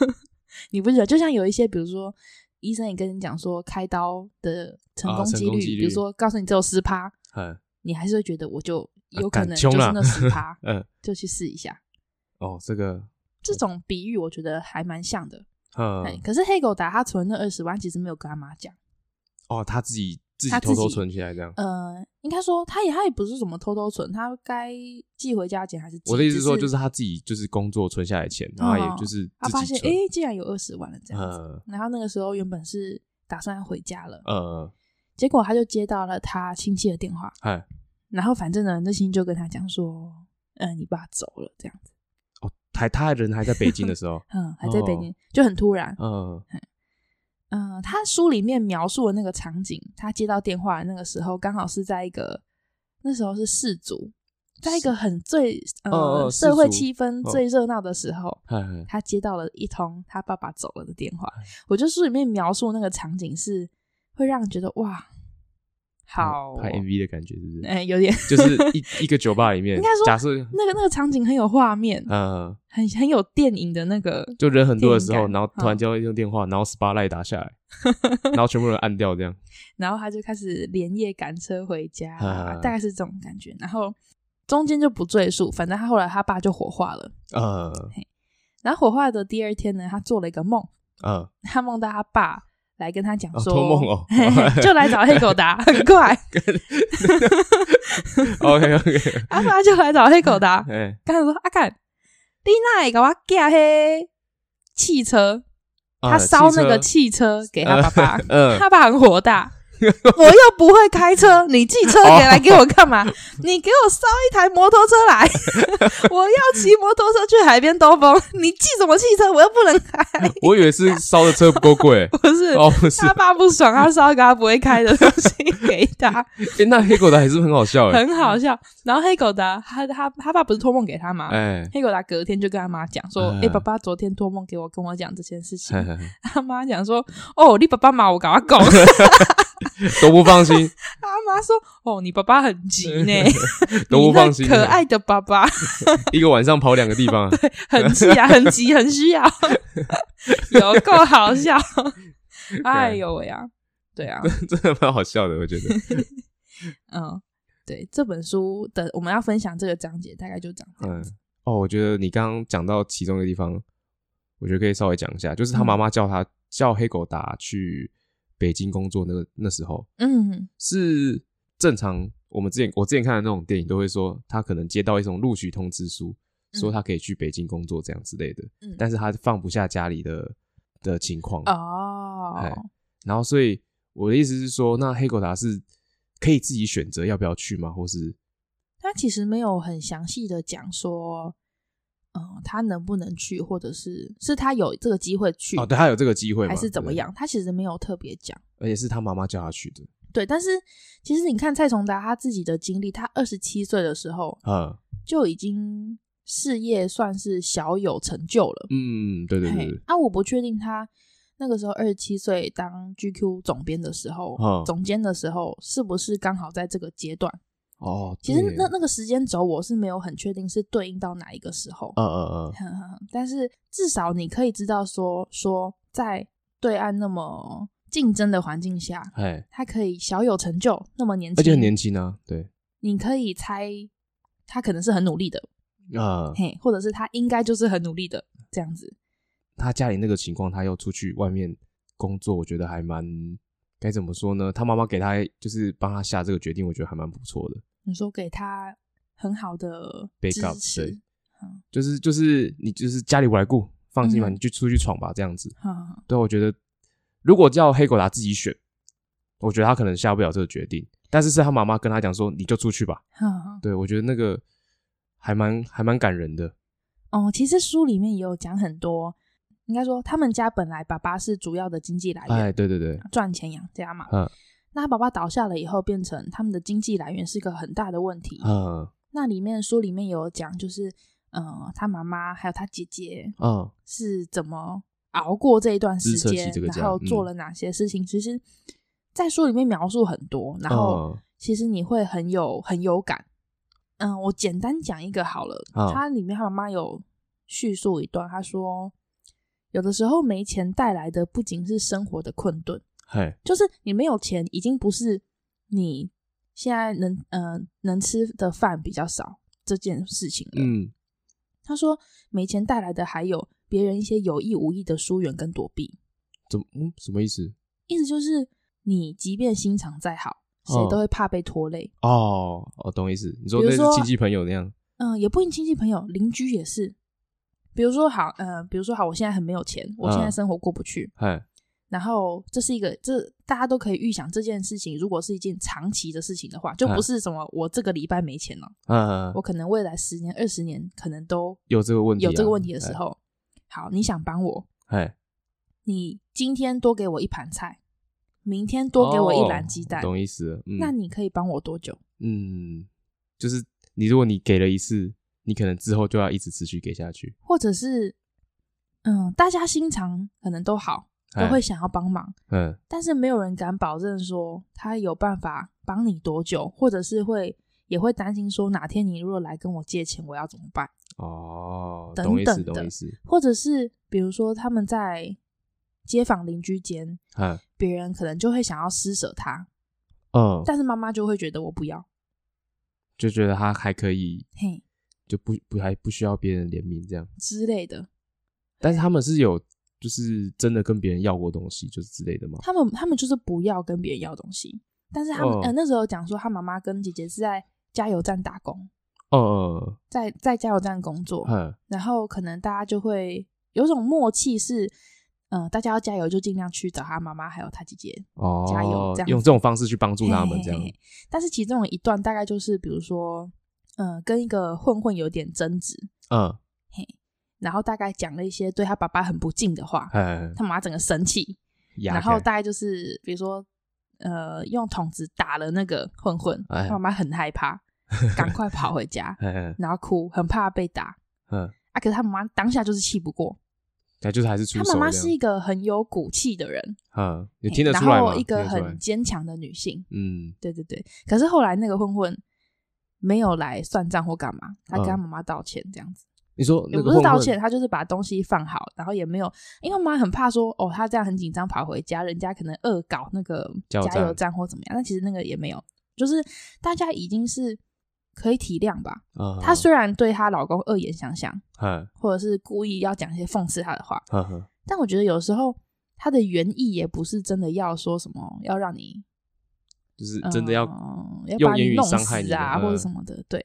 你不觉得？就像有一些，比如说医生也跟你讲说开刀的成功几率，啊、比如说告诉你只有十趴，你还是会觉得我就有可能就是那十趴，嗯，就去试一下。哦，这个这种比喻我觉得还蛮像的。嗯，可是黑狗打他存那二十万，其实没有跟他妈讲。哦，他自己。自己偷偷存起来这样，呃，应该说他也他也不是什么偷偷存，他该寄回家钱还是寄？我的意思是说，就是他自己就是工作存下来钱，然后也就是他发现，哎、欸，竟然有二十万了这样子、嗯。然后那个时候原本是打算要回家了，呃，结果他就接到了他亲戚的电话，哎，然后反正呢，那亲戚就跟他讲说，嗯、呃，你爸走了这样子。哦，还他人还在北京的时候，嗯，还在北京，哦、就很突然，嗯。嗯、呃，他书里面描述的那个场景，他接到电话的那个时候，刚好是在一个那时候是世族，在一个很最呃、哦、社会气氛最热闹的时候、哦，他接到了一通他爸爸走了的电话。我觉得书里面描述那个场景是会让人觉得哇。好。拍 MV 的感觉是不是？哎、欸，有点，就是一一个酒吧里面，应该说，假设那个那个场景很有画面，嗯，很很有电影的那个，就人很多的时候，然后突然接到一通电话，然后 spotlight 打下来，然后全部人按掉这样，然后他就开始连夜赶车回家，大概是这种感觉。然后中间就不赘述，反正他后来他爸就火化了，嗯，然后火化的第二天呢，他做了一个梦，嗯，他梦到他爸。来跟他讲说，托梦哦，就来找黑狗达，很快。OK OK，阿爸就来找黑狗达，跟他说：“阿干，你哪给我寄黑汽车？他烧那个汽车给他爸爸，他爸很火大。” 我又不会开车，你寄车给来给我干嘛？你给我烧一台摩托车来，我要骑摩托车去海边兜风。你寄什么汽车？我又不能开。我以为是烧的车不够贵，不是？哦，不是。他爸不爽，他烧一个他不会开的东西给他。哎，那黑狗达还是很好笑，很好笑。然后黑狗达他他他爸不是托梦给他吗？哎，黑狗达隔天就跟他妈讲说：“哎，爸爸昨天托梦给我，跟我讲这件事情。”他妈讲说：“哦，你爸爸骂我，搞我狗。” 都不放心。他妈说：“哦，你爸爸很急呢，都不放心。可爱的爸爸，一个晚上跑两个地方，对，很急啊，很急，很需要，有够好笑。哎呦喂呀，对啊，真的蛮好笑的，我觉得。嗯，对，这本书的我们要分享这个章节，大概就讲这样子。哦，我觉得你刚刚讲到其中一个地方，我觉得可以稍微讲一下，就是他妈妈叫他叫黑狗达去。北京工作那个那时候，嗯，是正常。我们之前我之前看的那种电影都会说，他可能接到一种录取通知书，嗯，说他可以去北京工作这样之类的。嗯，但是他放不下家里的的情况哦。然后，所以我的意思是说，那黑狗达是可以自己选择要不要去吗？或是他其实没有很详细的讲说。嗯，他能不能去，或者是是他有这个机会去？哦，对，他有这个机会，还是怎么样？他其实没有特别讲，而且是他妈妈叫他去的。对，但是其实你看蔡崇达他自己的经历，他二十七岁的时候，嗯，就已经事业算是小有成就了。嗯，对对对。啊，我不确定他那个时候二十七岁当 GQ 总编的时候，嗯，总监的时候，是不是刚好在这个阶段？哦，其实那那个时间轴我是没有很确定是对应到哪一个时候，嗯嗯嗯，但是至少你可以知道说说在对岸那么竞争的环境下，哎，他可以小有成就，那么年轻，而且很年轻啊，对，你可以猜他可能是很努力的，啊、嗯，嘿，或者是他应该就是很努力的这样子。他家里那个情况，他要出去外面工作，我觉得还蛮该怎么说呢？他妈妈给他就是帮他下这个决定，我觉得还蛮不错的。你说给他很好的支持，对，嗯、就是就是你就是家里我来顾，放心吧，嗯、你就出去闯吧，这样子。嗯、对，我觉得如果叫黑狗达自己选，我觉得他可能下不了这个决定，但是是他妈妈跟他讲说，你就出去吧。嗯、对，我觉得那个还蛮还蛮感人的。哦，其实书里面也有讲很多，应该说他们家本来爸爸是主要的经济来源，哎，对对对，赚钱养家嘛。嗯。那他爸爸倒下了以后，变成他们的经济来源是一个很大的问题。嗯，那里面书里面有讲，就是嗯，他妈妈还有他姐姐，嗯，是怎么熬过这一段时间，然后做了哪些事情。嗯、其实，在书里面描述很多，然后其实你会很有很有感。嗯，我简单讲一个好了。哦、他里面他妈妈有叙述一段，他说，有的时候没钱带来的不仅是生活的困顿，嘿就是你没有钱，已经不是你现在能嗯、呃、能吃的饭比较少这件事情了。嗯，他说没钱带来的还有别人一些有意无意的疏远跟躲避。怎么？嗯，什么意思？意思就是你即便心肠再好。谁都会怕被拖累哦，哦，懂意思。你说那是亲戚朋友那样，嗯，也不一定亲戚朋友，邻居也是。比如说好，呃，比如说好，我现在很没有钱，我现在生活过不去，嗯、然后这是一个，这大家都可以预想这件事情，如果是一件长期的事情的话，就不是什么我这个礼拜没钱了，嗯，我可能未来十年、二十年可能都有这个问题，有这个问题的时候，好，你想帮我，嘿你今天多给我一盘菜。明天多给我一篮鸡蛋，哦、懂意思。嗯、那你可以帮我多久？嗯，就是你如果你给了一次，你可能之后就要一直持续给下去，或者是，嗯，大家心肠可能都好，都会想要帮忙，嗯，但是没有人敢保证说他有办法帮你多久，或者是会也会担心说哪天你如果来跟我借钱，我要怎么办？哦，等等的，或者是比如说他们在。街坊邻居间，嗯，别人可能就会想要施舍他，嗯，但是妈妈就会觉得我不要，就觉得他还可以，嘿，就不不还不需要别人联名这样之类的。但是他们是有，就是真的跟别人要过东西，就是之类的吗？他们他们就是不要跟别人要东西，但是他们、哦、呃那时候讲说，他妈妈跟姐姐是在加油站打工，哦哦，在在加油站工作，嗯，然后可能大家就会有种默契是。嗯、呃，大家要加油，就尽量去找他妈妈还有他姐姐哦，加油，这样用这种方式去帮助他们，这样嘿嘿嘿。但是其中一段大概就是，比如说，嗯、呃，跟一个混混有点争执，嗯，嘿，然后大概讲了一些对他爸爸很不敬的话，嘿嘿他妈妈整个生气，然后大概就是，比如说，呃，用桶子打了那个混混，他妈妈很害怕，赶快跑回家，然后哭，很怕被打，嗯，啊，可是他妈妈当下就是气不过。他就是还是出手。他妈妈是一个很有骨气的人，嗯，你听得出来吗？然后一个很坚强的女性，嗯，对对对。可是后来那个混混没有来算账或干嘛，他跟他妈妈道歉这样子。你说也不是道歉，他就是把东西放好，然后也没有，因为妈妈很怕说，哦，他这样很紧张跑回家，人家可能恶搞那个加油站或怎么样。但其实那个也没有，就是大家已经是。可以体谅吧。Uh. 她虽然对她老公恶言相向，uh. 或者是故意要讲一些讽刺他的话，uh. 但我觉得有时候她的原意也不是真的要说什么，要让你就是真的要、嗯、要把你弄死啊，或者什么的。对，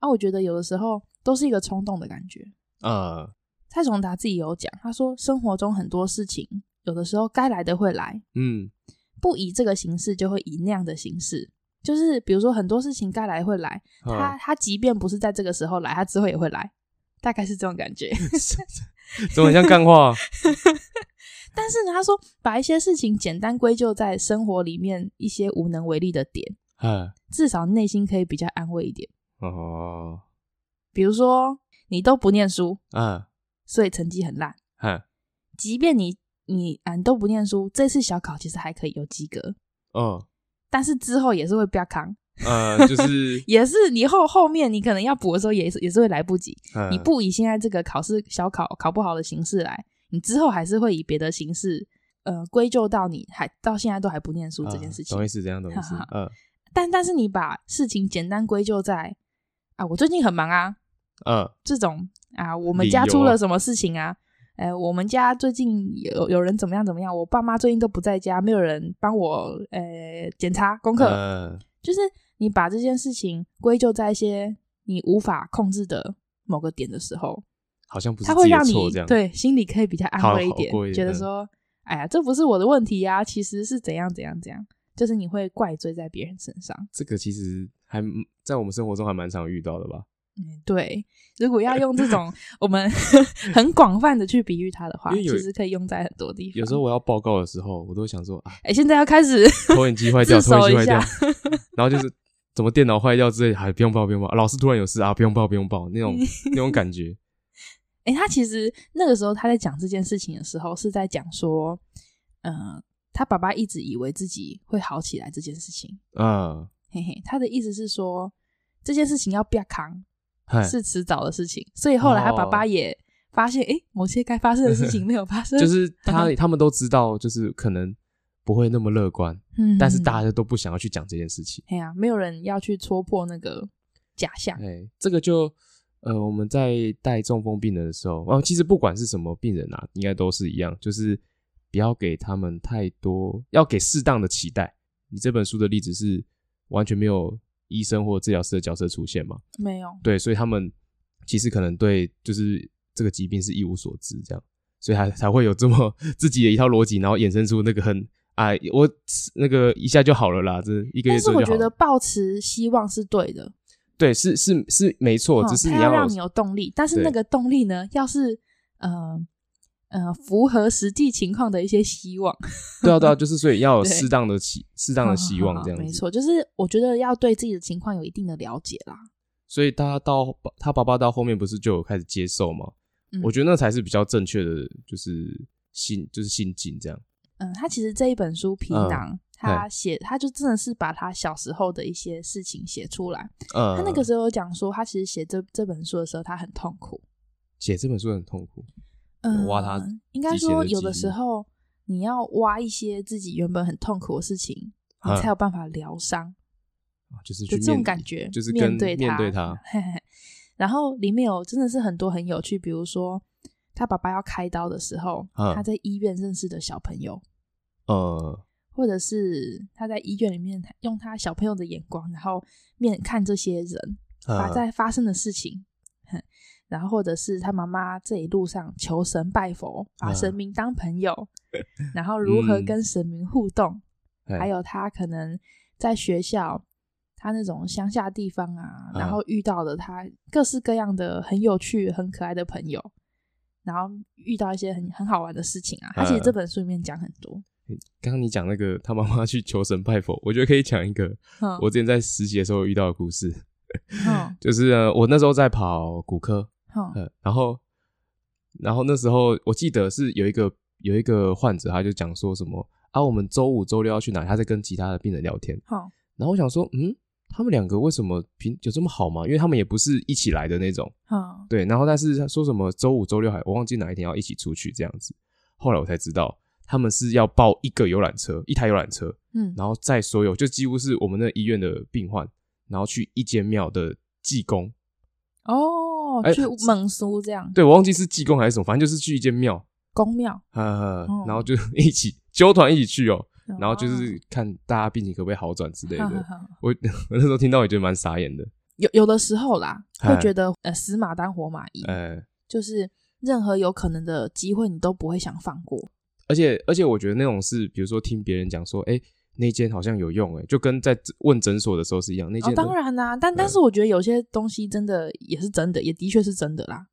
啊，我觉得有的时候都是一个冲动的感觉。呃、uh，huh. 蔡崇达自己有讲，他说生活中很多事情，有的时候该来的会来，嗯，不以这个形式，就会以那样的形式。就是比如说很多事情该来会来，他他即便不是在这个时候来，他之后也会来，大概是这种感觉。怎么很像干话？但是呢，他说把一些事情简单归咎在生活里面一些无能为力的点，嗯至少内心可以比较安慰一点。哦，比如说你都不念书，嗯，所以成绩很烂。嗯即便你你啊你都不念书，这次小考其实还可以有及格。嗯。但是之后也是会比较扛，呃，就是 也是你后后面你可能要补的时候也是也是会来不及。嗯、你不以现在这个考试小考考不好的形式来，你之后还是会以别的形式，呃，归咎到你还到现在都还不念书这件事情。懂意思，这样懂意思。嗯，但但是你把事情简单归咎在啊，我最近很忙啊，嗯，这种啊，我们家出了什么事情啊？哎，我们家最近有有人怎么样怎么样？我爸妈最近都不在家，没有人帮我呃检查功课。呃、就是你把这件事情归咎在一些你无法控制的某个点的时候，好像不是他会让你对心里可以比较安慰一点，一点觉得说，哎呀，这不是我的问题呀、啊，其实是怎样怎样怎样，就是你会怪罪在别人身上。这个其实还在我们生活中还蛮常遇到的吧。嗯，对，如果要用这种 我们 很广泛的去比喻它的话，其实可以用在很多地方。有时候我要报告的时候，我都想说啊，哎，现在要开始 投影机坏掉，投影机坏掉，然后就是怎么电脑坏掉之类，还不用报，不用报。老师突然有事啊，不用报，不用报，那种那种感觉。哎，他其实那个时候他在讲这件事情的时候，是在讲说，嗯、呃，他爸爸一直以为自己会好起来这件事情。嗯。嘿嘿，他的意思是说这件事情要不要扛，是迟早的事情。所以后来他爸爸也发现，哎、哦，某些该发生的事情 没有发生，就是 他他们都知道，就是可能不会那么乐观，嗯，但是大家都不想要去讲这件事情。哎呀、啊，没有人要去戳破那个假象。哎，这个就呃，我们在带中风病人的时候，哦，其实不管是什么病人啊，应该都是一样，就是不要给他们太多，要给适当的期待。你这本书的例子是完全没有医生或治疗师的角色出现吗？没有。对，所以他们其实可能对就是这个疾病是一无所知，这样，所以才才会有这么 自己的一套逻辑，然后衍生出那个很哎，我那个一下就好了啦，这一个月就好了。但是我觉得抱持希望是对的。对，是是是没错，只是你要，要让你有动力，但是那个动力呢，要是呃。呃，符合实际情况的一些希望。对啊，对啊，就是所以要有适当的期，适当的希望这样子。没错，就是我觉得要对自己的情况有一定的了解啦。所以他到他爸爸到后面不是就有开始接受吗？嗯，我觉得那才是比较正确的，就是心就是心境这样。嗯，他其实这一本书皮囊，嗯，他写他就真的是把他小时候的一些事情写出来。嗯，他那个时候有讲说，他其实写这这本书的时候，他很痛苦。写这本书很痛苦。嗯，挖他应该说，有的时候你要挖一些自己原本很痛苦的事情，你才有办法疗伤。就是就这种感觉，就是面对他，面对他。然后里面有真的是很多很有趣，比如说他爸爸要开刀的时候，他在医院认识的小朋友，呃，或者是他在医院里面用他小朋友的眼光，然后面看这些人，把在发生的事情。然后，或者是他妈妈这一路上求神拜佛，把神明当朋友，啊、然后如何跟神明互动，嗯、还有他可能在学校，他那种乡下地方啊，然后遇到的他各式各样的很有趣、很可爱的朋友，然后遇到一些很很好玩的事情啊。他其实这本书里面讲很多。刚刚你讲那个他妈妈去求神拜佛，我觉得可以讲一个我之前在实习的时候遇到的故事。嗯、就是我那时候在跑骨科。嗯，然后，然后那时候我记得是有一个有一个患者，他就讲说什么啊，我们周五、周六要去哪？他在跟其他的病人聊天。好，然后我想说，嗯，他们两个为什么平有这么好吗？因为他们也不是一起来的那种。好，对，然后但是他说什么周五、周六还我忘记哪一天要一起出去这样子。后来我才知道，他们是要包一个游览车，一台游览车，嗯，然后载所有就几乎是我们那医院的病患，然后去一间庙的济公。哦。去蒙苏这样，对，我忘记是济公还是什么，反正就是去一间庙，公庙，然后就一起揪团一起去哦，然后就是看大家病情可不可以好转之类的。我 我那时候听到也觉得蛮傻眼的。有有的时候啦，会觉得呃死马当活马医，就是任何有可能的机会你都不会想放过。而且而且我觉得那种是，比如说听别人讲说，哎。那间好像有用诶，就跟在问诊所的时候是一样。那间、哦、当然啦、啊，但但是我觉得有些东西真的也是真的，也的确是真的啦。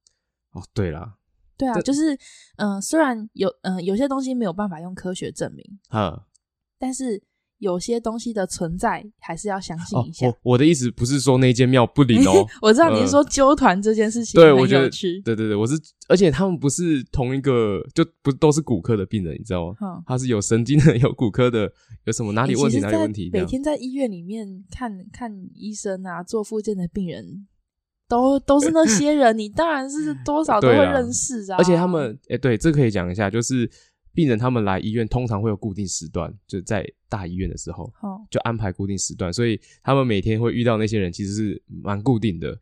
哦，对啦，对啊，就是嗯、呃，虽然有嗯、呃、有些东西没有办法用科学证明，哈，但是。有些东西的存在还是要相信一下。哦、我我的意思不是说那间庙不灵哦，我知道你是说揪团这件事情很有趣。对，我觉得对对对，我是，而且他们不是同一个，就不都是骨科的病人，你知道吗？嗯、他是有神经的，有骨科的，有什么哪里问题哪里问题。每天在医院里面看看医生啊，做复健的病人，都都是那些人，你当然是多少 都会认识啊。而且他们，哎、欸，对，这可以讲一下，就是。病人他们来医院通常会有固定时段，就在大医院的时候，就安排固定时段，所以他们每天会遇到那些人，其实是蛮固定的。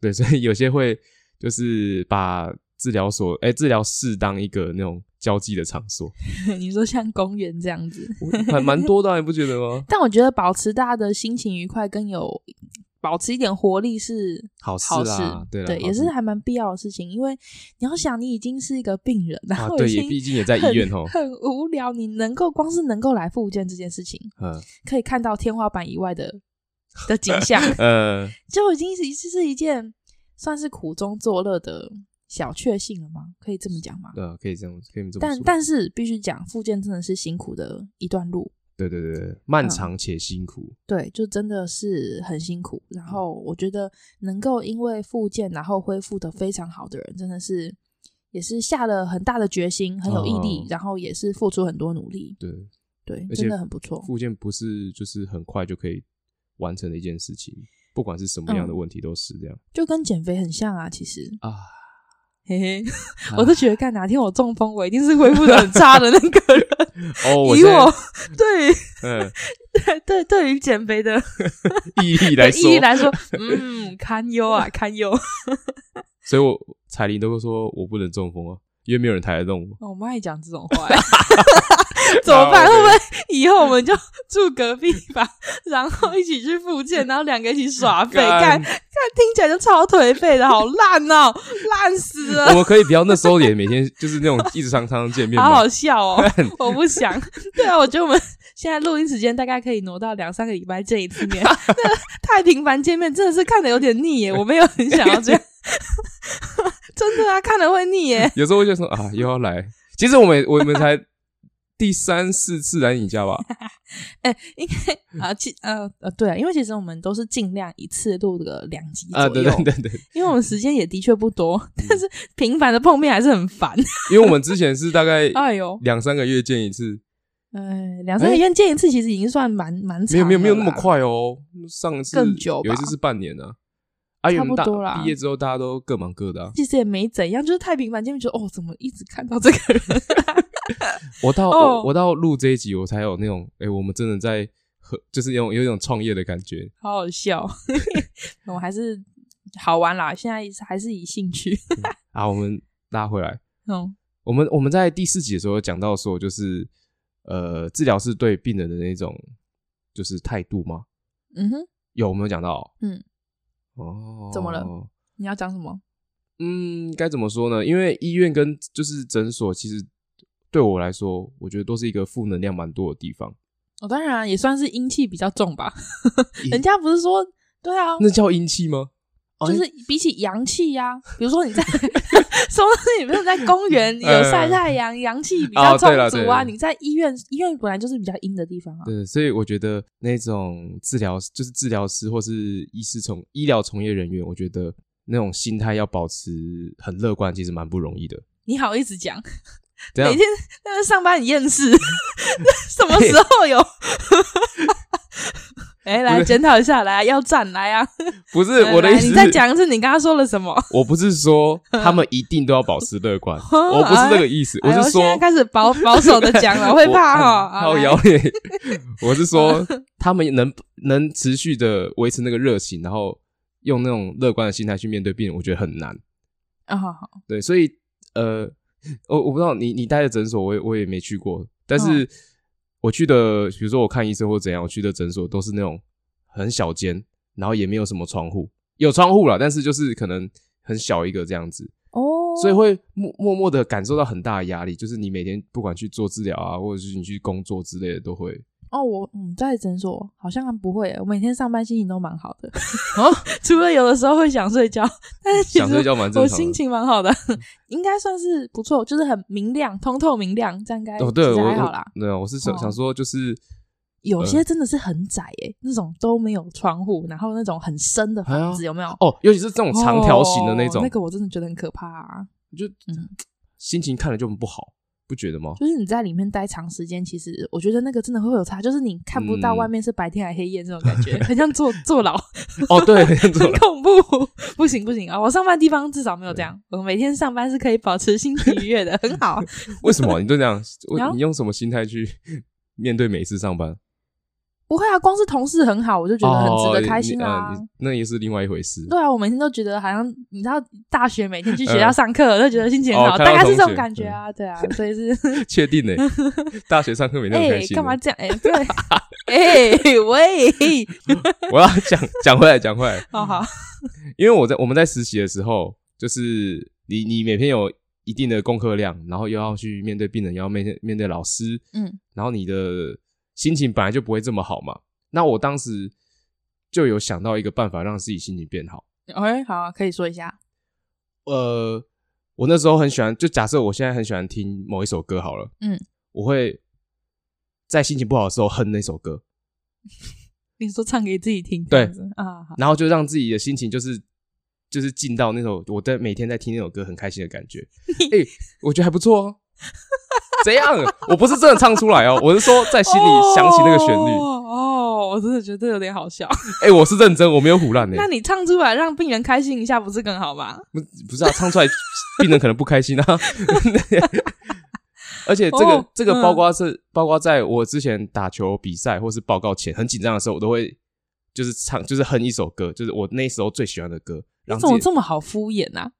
对，所以有些会就是把治疗所，哎、欸，治疗室当一个那种交际的场所。你说像公园这样子，还蛮多的，你不觉得吗？但我觉得保持大家的心情愉快，更有。保持一点活力是好事，好事，对，对，也是还蛮必要的事情。因为你要想，你已经是一个病人，然后对，也毕竟也在医院哦，很无聊。你能够光是能够来复健这件事情，嗯，可以看到天花板以外的 的景象，呃，就已经是是一件算是苦中作乐的小确幸了吗？可以这么讲吗？对，可以这样，可以这么说。但但是必须讲，复健真的是辛苦的一段路。对对对，漫长且辛苦。嗯、对，就真的是很辛苦。然后我觉得能够因为复健然后恢复的非常好的人，真的是也是下了很大的决心，很有毅力，哦、然后也是付出很多努力。对对，真的很不错。复健不是就是很快就可以完成的一件事情，不管是什么样的问题都是这样，就跟减肥很像啊，其实啊。嘿嘿，我都觉得，干哪天我中风，我一定是恢复的很差的那个人。哦，以我 对，嗯，对对，对于减肥的意义来说，意义来说，嗯，堪忧啊，堪忧。所以我彩铃都会说我不能中风啊。因为没有人抬得动我。我妈也讲这种话，怎么办？会不会以后我们就住隔壁吧，然后一起去复健，然后两个一起耍废？看，看听起来就超颓废的，好烂哦，烂死了。我们可以不要那时候也每天就是那种一直常常见面，好好笑哦。我不想。对啊，我觉得我们现在录音时间大概可以挪到两三个礼拜见一次面，太频繁见面真的是看的有点腻耶。我没有很想要这样。真的啊，看了会腻耶。有时候我就说啊，又要来。其实我们我们才第三四次来你家吧？哎、欸，应该啊，其呃呃，对啊，因为其实我们都是尽量一次录个两集。啊，对对对对。因为我们时间也的确不多，但是频繁的碰面还是很烦。因为我们之前是大概哎呦两三个月见一次。哎，两三个月见一次，其实已经算蛮蛮长。没有没有没有那么快哦，上次更久，有一次是半年呢、啊。啊，差不多啦。毕业之后，大家都各忙各的啊。其实也没怎样，就是太频繁见面，觉得哦，怎么一直看到这个人？我到、哦、我，我到录这一集，我才有那种哎、欸，我们真的在和，就是有有一种创业的感觉，好好笑。我还是好玩啦，现在还是以兴趣。啊，我们拉回来。嗯，我们我们在第四集的时候讲到说，就是呃，治疗师对病人的那种就是态度吗？嗯哼，有没有讲到？嗯。哦，怎么了？你要讲什么？嗯，该怎么说呢？因为医院跟就是诊所，其实对我来说，我觉得都是一个负能量蛮多的地方。哦，当然也算是阴气比较重吧。人家不是说，对啊，那叫阴气吗？就是比起阳气呀，比如说你在 说你没有在公园有晒太阳，阳气比较充足啊。你在医院，医院本来就是比较阴的地方啊。对，所以我觉得那种治疗就是治疗师或是医师从医疗从业人员，我觉得那种心态要保持很乐观，其实蛮不容易的。你好意思讲？每天在上班很厌世，什么时候有？哎、欸，来检讨一下，来要站来啊！不是我的意思，你再讲一次，你刚刚说了什么？我不是说 他们一定都要保持乐观，我不是这个意思。我是说，现在开始保保守的讲了，我会怕哈。好谣言，我是说，他们能能持续的维持那个热情，然后用那种乐观的心态去面对病人，我觉得很难。啊，好好，对，所以呃，我我不知道你你待的诊所，我也我也没去过，但是。我去的，比如说我看医生或怎样，我去的诊所都是那种很小间，然后也没有什么窗户，有窗户了，但是就是可能很小一个这样子哦，所以会默默默的感受到很大的压力，就是你每天不管去做治疗啊，或者是你去工作之类的，都会。哦，我嗯在诊所好像不会，我每天上班心情都蛮好的啊，除了有的时候会想睡觉，但是其实想睡觉蛮正常的，我心情蛮好的，应该算是不错，就是很明亮、通透、明亮，这样应该哦，对，还好啦。对啊，我是想想说，就是有些真的是很窄诶，那种都没有窗户，然后那种很深的房子有没有？哦，尤其是这种长条形的那种，那个我真的觉得很可怕啊，就嗯，心情看了就很不好。不觉得吗？就是你在里面待长时间，其实我觉得那个真的会有差，就是你看不到外面是白天还黑夜这种感觉，嗯、很像坐坐牢。哦，对，很 恐怖，不行不行啊！我上班地方至少没有这样，我每天上班是可以保持心情愉悦的，很好。为什么你都这样？你用什么心态去面对每次上班？不会啊，光是同事很好，我就觉得很值得开心啊。哦、那也是另外一回事。对啊，我每天都觉得好像你知道，大学每天去学校上课，我就觉得心情很好，哦、大概是这种感觉啊。对啊，所以是 确定的。大学上课每天都开心。干、欸、嘛这样？哎、欸，对，哎、欸、喂，我要讲讲回来，讲回来。好好，因为我在我们在实习的时候，就是你你每天有一定的功课量，然后又要去面对病人，又要面对面对老师，嗯，然后你的。心情本来就不会这么好嘛，那我当时就有想到一个办法让自己心情变好。OK，好啊，可以说一下。呃，我那时候很喜欢，就假设我现在很喜欢听某一首歌好了，嗯，我会在心情不好的时候哼那首歌。你说唱给自己听，对啊，然后就让自己的心情就是就是进到那首我在每天在听那首歌很开心的感觉。哎、欸，我觉得还不错哦。怎样？我不是真的唱出来哦，我是说在心里想起那个旋律。哦，哦，我真的觉得有点好笑。哎、欸，我是认真，我没有唬烂呢。那你唱出来让病人开心一下，不是更好吗？不，不是啊，唱出来病人可能不开心啊。而且这个、哦、这个包括是、嗯、包括在我之前打球比赛或是报告前很紧张的时候，我都会就是唱就是哼一首歌，就是我那时候最喜欢的歌。你怎么这么好敷衍啊？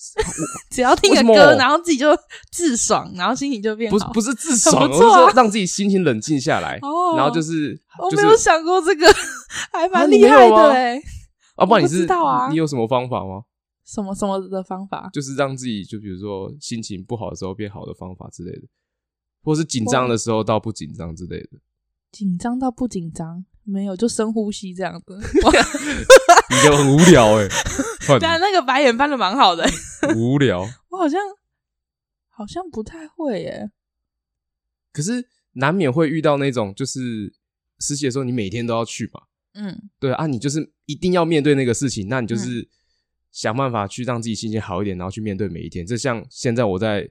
只要听个歌，然后自己就自爽，然后心情就变好。不是不是自爽，不错啊、我是说让自己心情冷静下来。哦，然后就是，我没有想过这个，还蛮厉害的嘞。啊，不然你是知道啊？你有什么方法吗？什么什么的方法？就是让自己，就比如说心情不好的时候变好的方法之类的，或是紧张的时候到不紧张之类的。紧张到不紧张，没有，就深呼吸这样子。你就很无聊哎、欸。但 那个白眼翻的蛮好的、欸。无聊。我好像好像不太会耶、欸。可是难免会遇到那种，就是实习的时候，你每天都要去嘛。嗯。对啊，你就是一定要面对那个事情，那你就是。嗯想办法去让自己心情好一点，然后去面对每一天。这像现在我在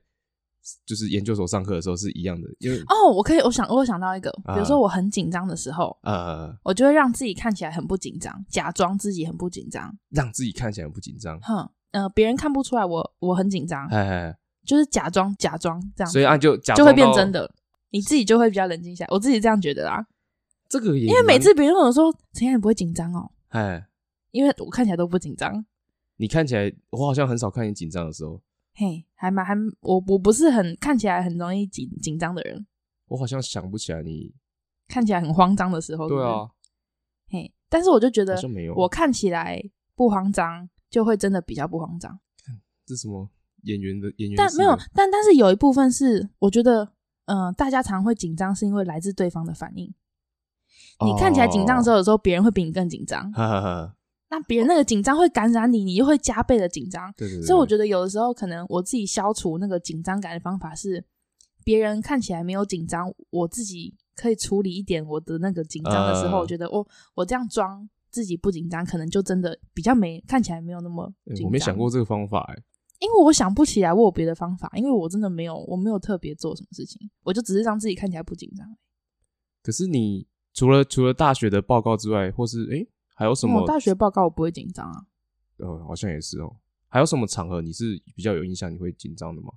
就是研究所上课的时候是一样的，因为哦，我可以，我想，我有想到一个，比如说我很紧张的时候，呃，我就会让自己看起来很不紧张，假装自己很不紧张，让自己看起来很不紧张。哼，呃，别人看不出来我我很紧张，嘿嘿，就是假装假装这样，所以啊就假就会变真的，你自己就会比较冷静下来。我自己这样觉得啦，这个也因为每次别人跟我说陈燕你不会紧张哦，哎，因为我看起来都不紧张。你看起来，我好像很少看你紧张的时候。嘿，还蛮还我我不是很看起来很容易紧紧张的人。我好像想不起来你看起来很慌张的时候。对啊。嘿，但是我就觉得，我看起来不慌张，就会真的比较不慌张。这什么演员的演员？但没有，但但是有一部分是，我觉得，嗯、呃，大家常会紧张，是因为来自对方的反应。你看起来紧张的时候，有时候别人会比你更紧张。哈哈哈。那别人那个紧张会感染你，你又会加倍的紧张。对对对。所以我觉得有的时候可能我自己消除那个紧张感的方法是，别人看起来没有紧张，我自己可以处理一点我的那个紧张的时候，呃、我觉得我我这样装自己不紧张，可能就真的比较没看起来没有那么紧张。欸、我没想过这个方法哎、欸，因为我想不起来我有别的方法，因为我真的没有我没有特别做什么事情，我就只是让自己看起来不紧张。可是你除了除了大学的报告之外，或是哎。欸还有什么？嗯、大学报告我不会紧张啊。呃，好像也是哦。还有什么场合你是比较有印象，你会紧张的吗？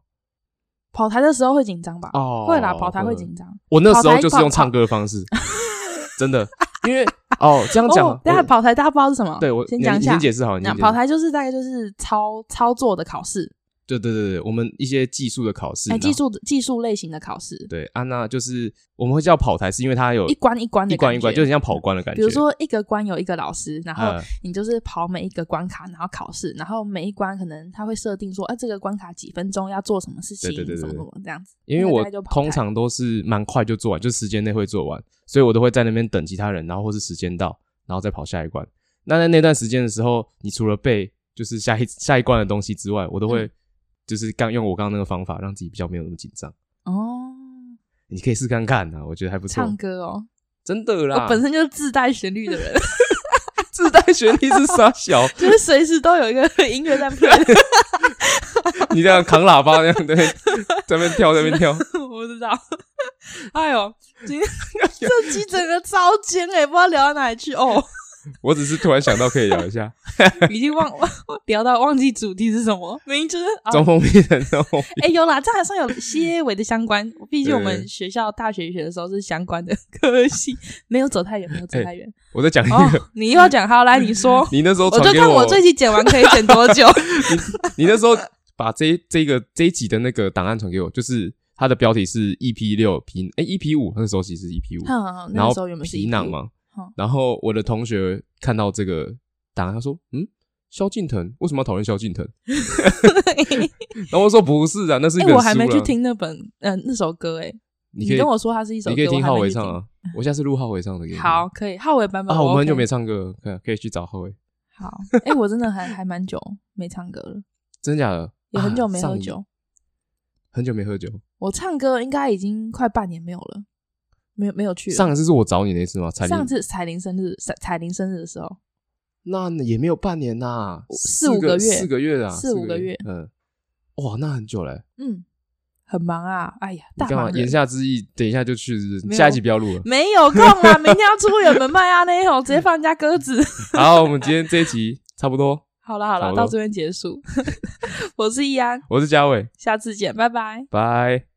跑台的时候会紧张吧？哦，会啦，跑台会紧张。我那时候就是用唱歌的方式，真的，因为哦，这样讲，等下跑台大家不知道是什么？对我先讲一下，先解释好。那跑台就是大概就是操操作的考试。对对对对，我们一些技术的考试，哎，技术技术类型的考试。对，安娜就是我们会叫跑台，是因为它有一关一关的，一关一关，就很像跑关的感觉。比如说一个关有一个老师，然后你就是跑每一个关卡，然后考试，然后每一关可能他会设定说，哎，这个关卡几分钟要做什么事情，对对对，什么什么这样子。因为我通常都是蛮快就做完，就时间内会做完，所以我都会在那边等其他人，然后或是时间到，然后再跑下一关。那在那段时间的时候，你除了背就是下一下一关的东西之外，我都会。就是刚用我刚刚那个方法，让自己比较没有那么紧张哦。你可以试看看啊，我觉得还不错。唱歌哦，真的啦，我本身就是自带旋律的人，自带旋律是啥小？就是随时都有一个音乐在配。你这样扛喇叭那样对，在那边跳，在那边跳。我不知道。哎呦，今天这集整个超尖哎，不知道聊到哪里去哦。我只是突然想到可以聊一下，已经忘忘聊到忘记主题是什么，明明就是装疯骗人的。哎，有啦，这还算有些微的相关。毕竟我们学校大学学的时候是相关的科系，没有走太远，没有走太远。我在讲一个，你又要讲，好来你说。你那时候我就看我这集剪完可以剪多久。你那时候把这这个这一集的那个档案传给我，就是它的标题是 EP 六皮哎 EP 五，那时候其实是 EP 五，然后皮囊嘛。然后我的同学看到这个答案，他说：“嗯，萧敬腾为什么要讨厌萧敬腾？” 然后我说：“不是啊，那是一个。”我还没去听那本嗯那首歌诶，你跟我说他是一首歌，你可以听浩伟唱啊。我下次录浩伟唱的给你。好，可以浩伟版本啊。我们很久没唱歌，可以可以去找浩伟。好，哎，我真的还还蛮久没唱歌了，真假的？也很久没喝酒，很久没喝酒。我唱歌应该已经快半年没有了。没有没有去。上一次是我找你那次吗？彩上次彩铃生日，彩彩铃生日的时候，那也没有半年呐，四五个月，四个月啊，四五个月，嗯，哇，那很久嘞，嗯，很忙啊，哎呀，大忙人。言下之意，等一下就去，下一集不要录了，没有空啊，明天要出远门卖啊，那一会直接放人家鸽子。好，我们今天这一集差不多。好了好了，到这边结束。我是易安，我是嘉伟，下次见，拜拜，拜。